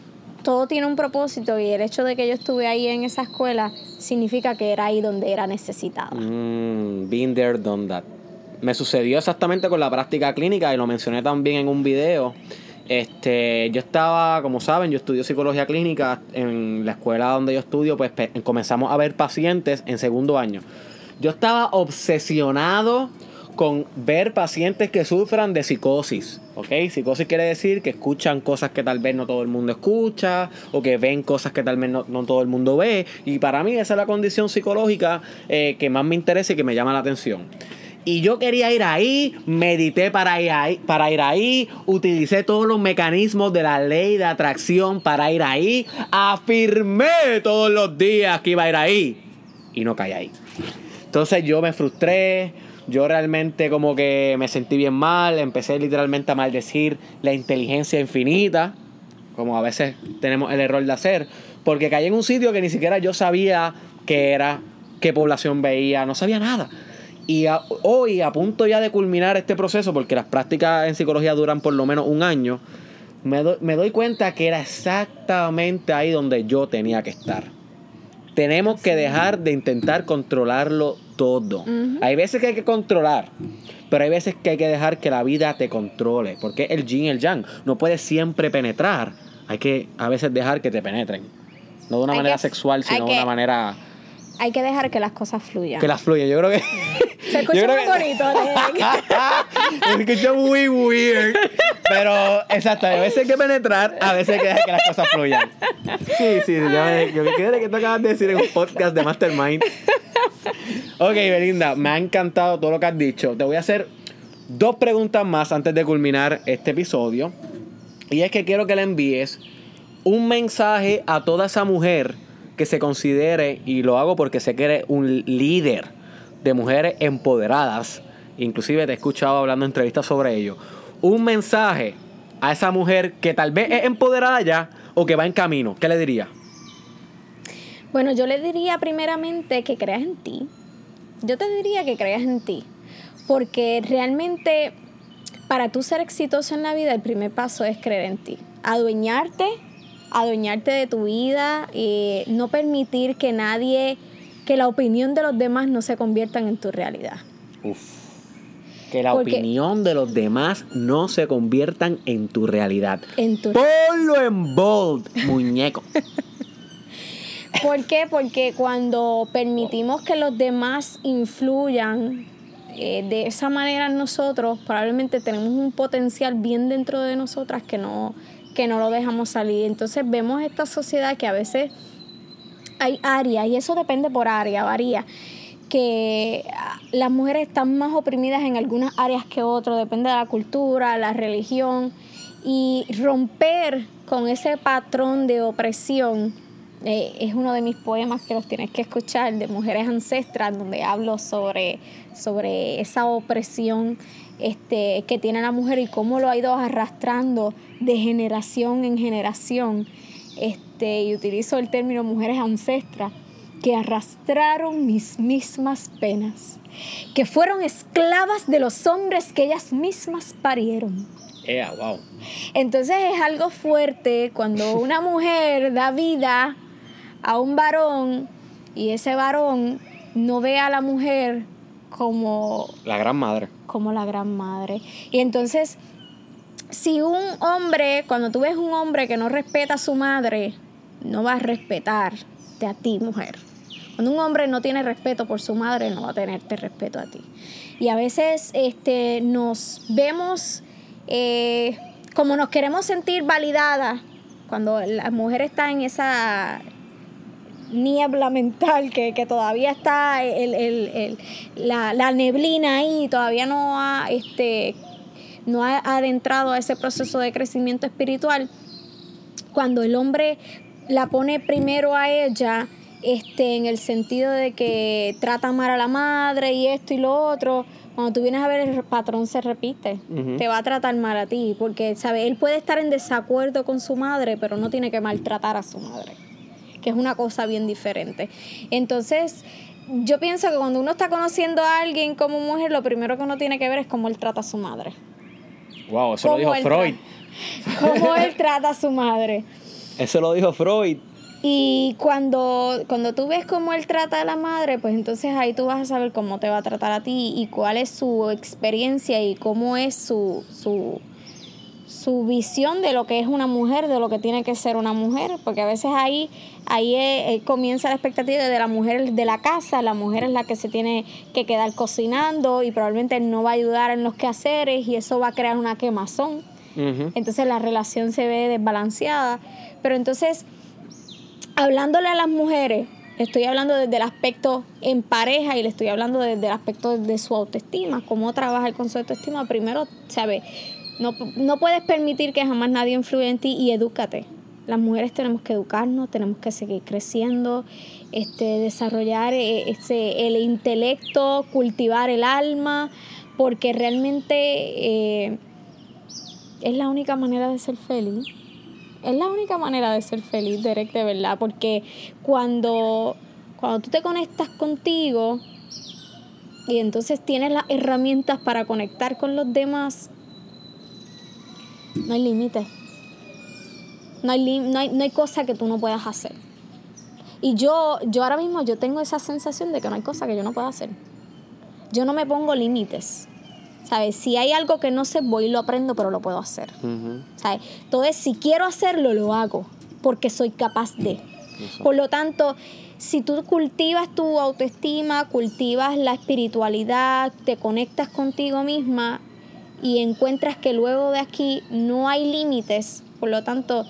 S2: todo tiene un propósito y el hecho de que yo estuve ahí en esa escuela significa que era ahí donde era necesitada.
S1: Mm, been there, done that. Me sucedió exactamente con la práctica clínica y lo mencioné también en un video. Este, yo estaba, como saben, yo estudio psicología clínica en la escuela donde yo estudio, pues comenzamos a ver pacientes en segundo año. Yo estaba obsesionado con ver pacientes que sufran de psicosis. ¿Ok? Psicosis quiere decir que escuchan cosas que tal vez no todo el mundo escucha o que ven cosas que tal vez no, todo el mundo ve. Y para mí esa es la condición psicológica eh, que más me interesa y que me llama la atención. Y yo quería ir ahí, medité para ir ahí, para ir ahí, utilicé todos los mecanismos de la ley de atracción para ir ahí, afirmé todos los días que iba a ir ahí y no caí ahí. Entonces yo me frustré, yo realmente como que me sentí bien mal, empecé literalmente a maldecir la inteligencia infinita, como a veces tenemos el error de hacer, porque caí en un sitio que ni siquiera yo sabía qué era, qué población veía, no sabía nada. Y hoy, a punto ya de culminar este proceso, porque las prácticas en psicología duran por lo menos un año, me, me doy cuenta que era exactamente ahí donde yo tenía que estar. Tenemos que dejar de intentar controlarlo todo. Hay veces que hay que controlar, pero hay veces que hay que dejar que la vida te controle, porque el yin y el yang no puedes siempre penetrar. Hay que a veces dejar que te penetren. No de una manera sexual, sino de una manera
S2: hay que dejar que las cosas fluyan.
S1: Que las fluyan. Yo creo que.
S2: Se escucha muy bonito,
S1: Se escucha muy weird. Pero, exacto, a veces hay que penetrar, a veces hay que dejar que las cosas fluyan. Sí, sí, yo me, yo quedé que tú acabas de decir en un podcast de Mastermind. Ok, Belinda, me ha encantado todo lo que has dicho. Te voy a hacer dos preguntas más antes de culminar este episodio. Y es que quiero que le envíes un mensaje a toda esa mujer que se considere, y lo hago porque sé que eres un líder de mujeres empoderadas, inclusive te he escuchado hablando en entrevistas sobre ello, un mensaje a esa mujer que tal vez es empoderada ya o que va en camino, ¿qué le diría?
S2: Bueno, yo le diría primeramente que creas en ti. Yo te diría que creas en ti, porque realmente para tú ser exitoso en la vida, el primer paso es creer en ti, adueñarte adueñarte de tu vida, y no permitir que nadie, que la opinión de los demás no se conviertan en tu realidad.
S1: Uf. Que la opinión de los demás no se conviertan en tu realidad.
S2: En tu
S1: Ponlo en bold, muñeco.
S2: ¿Por qué? Porque cuando permitimos que los demás influyan eh, de esa manera en nosotros, probablemente tenemos un potencial bien dentro de nosotras que no, que no lo dejamos salir. Entonces vemos esta sociedad que a veces hay áreas, y eso depende por área, varía, que las mujeres están más oprimidas en algunas áreas que otras, depende de la cultura, la religión, y romper con ese patrón de opresión. Eh, es uno de mis poemas que los tienes que escuchar, de Mujeres Ancestras, donde hablo sobre, sobre esa opresión este, que tiene la mujer y cómo lo ha ido arrastrando de generación en generación. Este, y utilizo el término mujeres ancestras, que arrastraron mis mismas penas, que fueron esclavas de los hombres que ellas mismas parieron.
S1: wow.
S2: Entonces es algo fuerte cuando una mujer da vida a un varón y ese varón no ve a la mujer como...
S1: La gran madre.
S2: Como la gran madre. Y entonces, si un hombre, cuando tú ves un hombre que no respeta a su madre, no va a respetarte a ti, mujer. Cuando un hombre no tiene respeto por su madre, no va a tenerte respeto a ti. Y a veces este, nos vemos eh, como nos queremos sentir validadas cuando la mujer está en esa niebla mental que, todavía está el, la, neblina ahí, todavía no ha, este, no ha adentrado a ese proceso de crecimiento espiritual, cuando el hombre la pone primero a ella, este, en el sentido de que trata mal a la madre y esto y lo otro, cuando tú vienes a ver el patrón se repite, te va a tratar mal a ti, porque ¿sabes? él puede estar en desacuerdo con su madre, pero no tiene que maltratar a su madre, que es una cosa bien diferente. Entonces, yo pienso que cuando uno está conociendo a alguien como mujer, lo primero que uno tiene que ver es cómo él trata a su madre.
S1: Wow, eso lo dijo Freud.
S2: Cómo él trata a su madre.
S1: Eso lo dijo Freud.
S2: Y cuando, cuando tú ves cómo él trata a la madre, pues entonces ahí tú vas a saber cómo te va a tratar a ti y cuál es su experiencia y cómo es su, su, su visión de lo que es una mujer, de lo que tiene que ser una mujer, porque a veces ahí, ahí eh, eh, comienza la expectativa de la mujer de la casa, la mujer es la que se tiene que quedar cocinando y probablemente no va a ayudar en los quehaceres y eso va a crear una quemazón. Entonces la relación se ve desbalanceada. Pero entonces hablándole a las mujeres, estoy hablando desde el aspecto en pareja y le estoy hablando desde el aspecto de su autoestima, cómo trabajar con su autoestima. Primero, ¿sabes? No, no puedes permitir que jamás nadie influya en ti y edúcate. Las mujeres tenemos que educarnos, tenemos que seguir creciendo, este, desarrollar eh, ese, el intelecto, cultivar el alma, porque realmente eh, es la única manera de ser feliz. Es la única manera de ser feliz, Derek, de verdad, porque cuando, cuando tú te conectas contigo y entonces tienes las herramientas para conectar con los demás, no hay límites. No hay, no, hay, no hay cosa que tú no puedas hacer. Y yo, yo ahora mismo yo tengo esa sensación de que no hay cosa que yo no pueda hacer. Yo no me pongo límites. ¿Sabes? Si hay algo que no sé, voy y lo aprendo, pero lo puedo hacer. ¿Sabes? Entonces, si quiero hacerlo, lo hago, porque soy capaz de. Por lo tanto, si tú cultivas tu autoestima, cultivas la espiritualidad, te conectas contigo misma y encuentras que luego de aquí no hay límites, por lo tanto,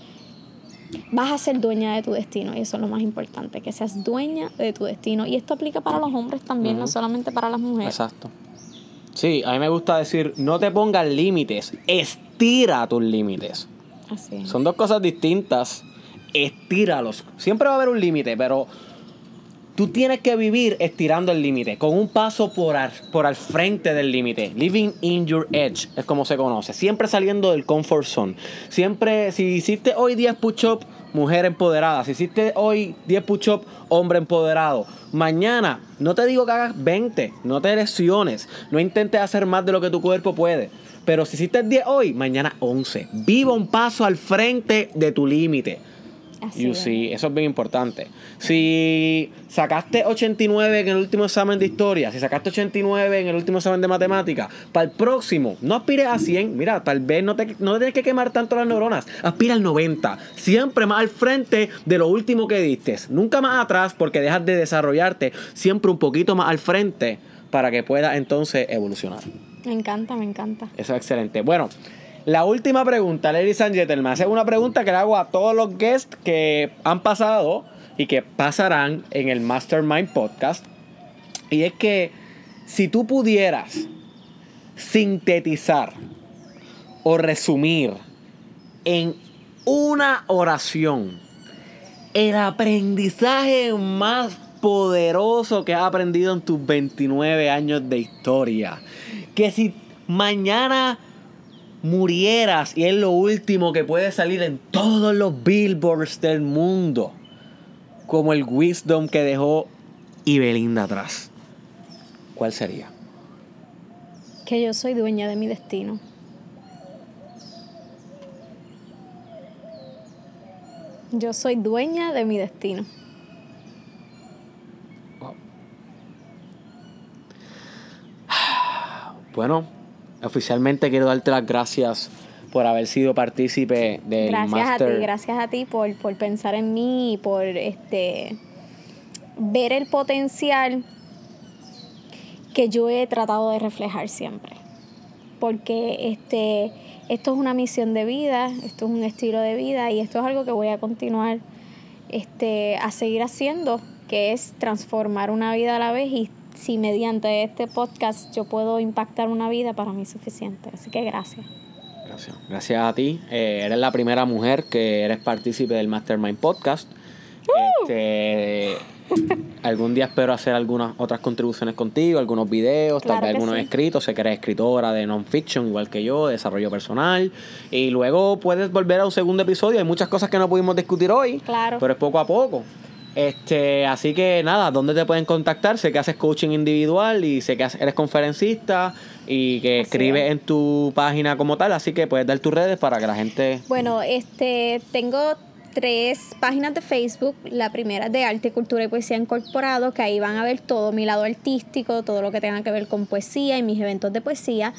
S2: vas a ser dueña de tu destino y eso es lo más importante, que seas dueña de tu destino. Y esto aplica para los hombres también, no solamente para las mujeres.
S1: Exacto. Sí, a mí me gusta decir, no te pongas límites, estira tus límites. Así. Son dos cosas distintas. Estíralos. Siempre va a haber un límite, pero tú tienes que vivir estirando el límite, con un paso por al, por al frente del límite. Living in your edge es como se conoce. Siempre saliendo del comfort zone. Siempre, si hiciste hoy 10 push-ups, mujer empoderada. Si hiciste hoy 10 push-ups, hombre empoderado. Mañana, no te digo que hagas 20, no te lesiones, no intentes hacer más de lo que tu cuerpo puede. Pero si hiciste 10 hoy, mañana 11. Viva un paso al frente de tu límite. You see, eso es bien importante. Si sacaste 89 en el último examen de historia, si sacaste 89 en el último examen de matemática, para el próximo, no aspires a 100. Mira, tal vez no te, no tienes que quemar tanto las neuronas. Aspira al 90. Siempre más al frente de lo último que diste. Nunca más atrás porque dejas de desarrollarte. Siempre un poquito más al frente para que puedas entonces evolucionar.
S2: Me encanta, me encanta.
S1: Eso es excelente. Bueno. La última pregunta, ladies and gentlemen, es una pregunta que le hago a todos los guests que han pasado y que pasarán en el Mastermind Podcast. Y es que si tú pudieras sintetizar o resumir en una oración el aprendizaje más poderoso que has aprendido en tus 29 años de historia, que si mañana murieras y es lo último que puede salir en todos los billboards del mundo. Como el wisdom que dejó Ibelinda atrás. ¿Cuál sería?
S2: Que yo soy dueña de mi destino. Yo soy dueña de mi destino.
S1: Bueno, oficialmente quiero darte las gracias por haber sido partícipe del
S2: gracias a ti gracias a ti por, por pensar en mí y por este ver el potencial que yo he tratado de reflejar siempre. Porque este, esto es una misión de vida, esto es un estilo de vida y esto es algo que voy a continuar este, a seguir haciendo, que es transformar una vida a la vez y si mediante este podcast yo puedo impactar una vida, para mí es suficiente. Así que gracias.
S1: Gracias. Gracias a ti. Eh, eres la primera mujer que eres partícipe del Mastermind Podcast. Este, algún día espero hacer algunas otras contribuciones contigo, algunos videos, tal vez algunos escritos. Sé que eres escritora de non-fiction, igual que yo, desarrollo personal. Y luego puedes volver a un segundo episodio. Hay muchas cosas que no pudimos discutir hoy,
S2: claro.
S1: pero es poco a poco. Este, así que nada, ¿dónde te pueden contactar? Sé que haces coaching individual y sé que eres conferencista y que escribes en tu página como tal, así que puedes dar tus redes para que la gente...
S2: Bueno, este, tengo tres páginas de Facebook. La primera es de arte, cultura y poesía incorporado, que ahí van a ver todo mi lado artístico, todo lo que tenga que ver con poesía y mis eventos de poesía.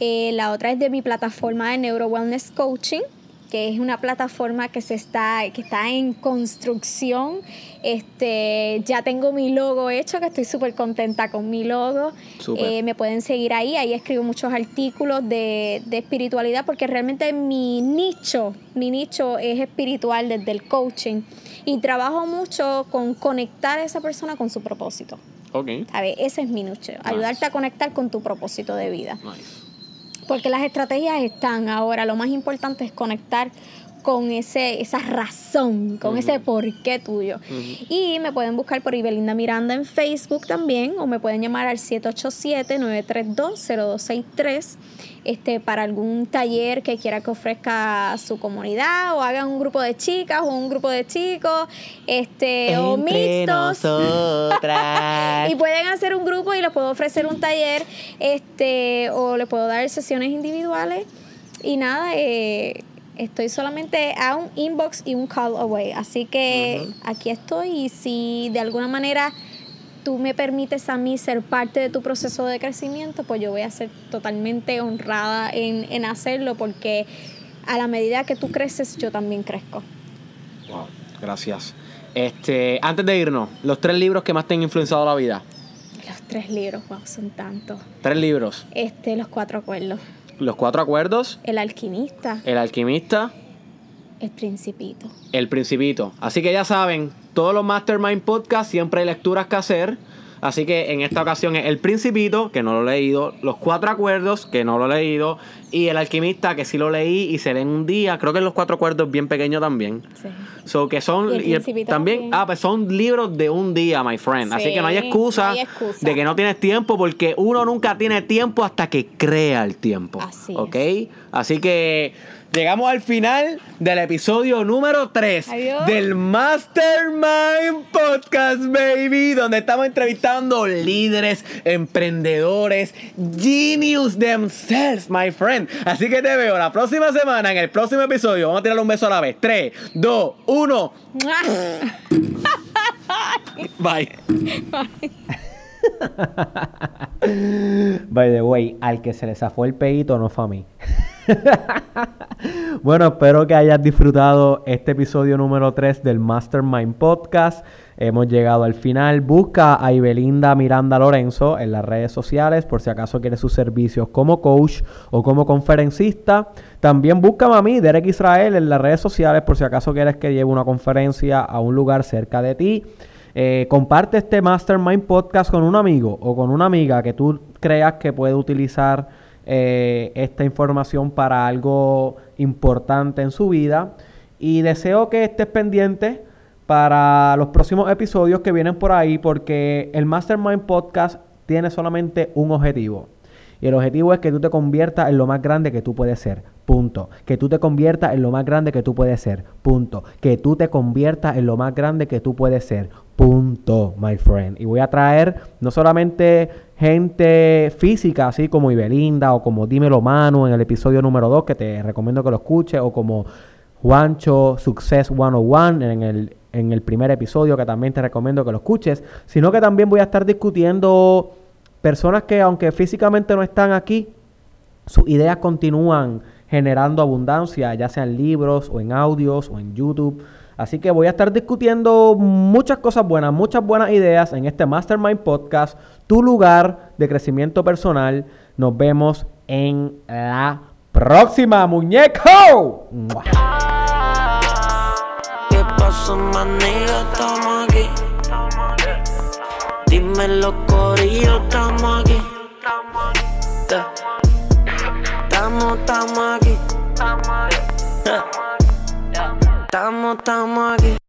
S2: Eh, la otra es de mi plataforma de Neuro Wellness Coaching, que es una plataforma que se está, que está en construcción. Este, ya tengo mi logo hecho, que estoy súper contenta con mi logo. Eh, me pueden seguir ahí, ahí escribo muchos artículos de, de, espiritualidad, porque realmente mi nicho, mi nicho es espiritual desde el coaching. Y trabajo mucho con conectar a esa persona con su propósito.
S1: Ok.
S2: A ver, ese es mi nicho, ayudarte a conectar con tu propósito de vida. Porque las estrategias están ahora. Lo más importante es conectar con ese, esa razón, con ese porqué tuyo. Y me pueden buscar por Ibelinda Miranda en Facebook también o me pueden llamar al 787-932-0263 este, para algún taller que quiera que ofrezca su comunidad o hagan un grupo de chicas o un grupo de chicos este, o mixtos. y pueden hacer un grupo y les puedo ofrecer un taller este, o les puedo dar sesiones individuales. Y nada, eh, estoy solamente a un inbox y un call away. Así que aquí estoy y si de alguna manera tú me permites a mí ser parte de tu proceso de crecimiento, pues yo voy a ser totalmente honrada en, hacerlo porque a la medida que tú creces, yo también crezco.
S1: Wow, gracias. Este, antes de irnos, los tres libros que más te han influenciado la vida.
S2: Los tres libros, wow, son tantos.
S1: Tres libros.
S2: Este, los cuatro acuerdos.
S1: Los cuatro acuerdos.
S2: El alquimista.
S1: El alquimista.
S2: El principito.
S1: El principito. Así que ya saben, todos los Mastermind Podcasts siempre hay lecturas que hacer. Así que en esta ocasión es El Principito, que no lo he leído, Los Cuatro Acuerdos, que no lo he leído, y El Alquimista, que sí lo leí y se lee en un día. Creo que Los Cuatro Acuerdos es bien pequeño también. Sí. So, que son. Y también, Ah, pues son libros de un día, my friend. Así que no hay, excusa de que no tienes tiempo, porque uno nunca tiene tiempo hasta que crea el tiempo. Así ¿Ok? Así que. Llegamos al final del episodio número 3 del Mastermind Podcast, baby, donde estamos entrevistando líderes, emprendedores, genius themselves, my friend. Así que te veo la próxima semana en el próximo episodio. Vamos a tirarle un beso a la vez. 3, 2, 1. Bye. Bye. By the way, al que se le zafó el peito no fue a mí. bueno, espero que hayas disfrutado este episodio número 3 del Mastermind Podcast. Hemos llegado al final. Busca a Ibelinda Miranda Lorenzo en las redes sociales por si acaso quieres sus servicios como coach o como conferencista. También busca a mí, Derek Israel, en las redes sociales por si acaso quieres que lleve una conferencia a un lugar cerca de ti. Eh, comparte este Mastermind Podcast con un amigo o con una amiga que tú creas que puede utilizar eh, esta información para algo importante en su vida. Y deseo que estés pendiente para los próximos episodios que vienen por ahí porque el Mastermind Podcast tiene solamente un objetivo. Y el objetivo es que tú te conviertas en lo más grande que tú puedes ser. Punto. Que tú te conviertas en lo más grande que tú puedes ser. Punto. Que tú te conviertas en lo más grande que tú puedes ser. Punto, my friend. Y voy a traer no solamente gente física, así como Ibelinda o como Dímelo Manu en el episodio número 2, que te recomiendo que lo escuches, o como Juancho Success 101 en el, en el primer episodio, que también te recomiendo que lo escuches, sino que también voy a estar discutiendo personas que aunque físicamente no están aquí, sus ideas continúan generando abundancia, ya sea en libros o en audios o en YouTube Así que voy a estar discutiendo muchas cosas buenas, muchas buenas ideas en este Mastermind Podcast, tu lugar de crecimiento personal. Nos vemos en la próxima, muñeco.
S3: ¿Qué pasó, maniga? Estamos aquí. Estamos aquí. Estamos, estamos aquí. Estamos, estamos aquí.